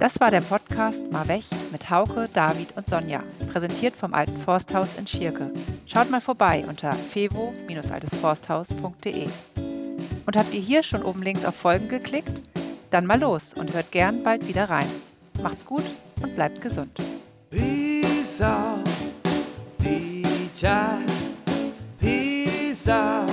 Das war der Podcast Marwech mit Hauke, David und Sonja, präsentiert vom Alten Forsthaus in Schierke. Schaut mal vorbei unter fevo-altesforsthaus.de. Und habt ihr hier schon oben links auf Folgen geklickt? Dann mal los und hört gern bald wieder rein. Macht's gut und bleibt gesund. Peace out,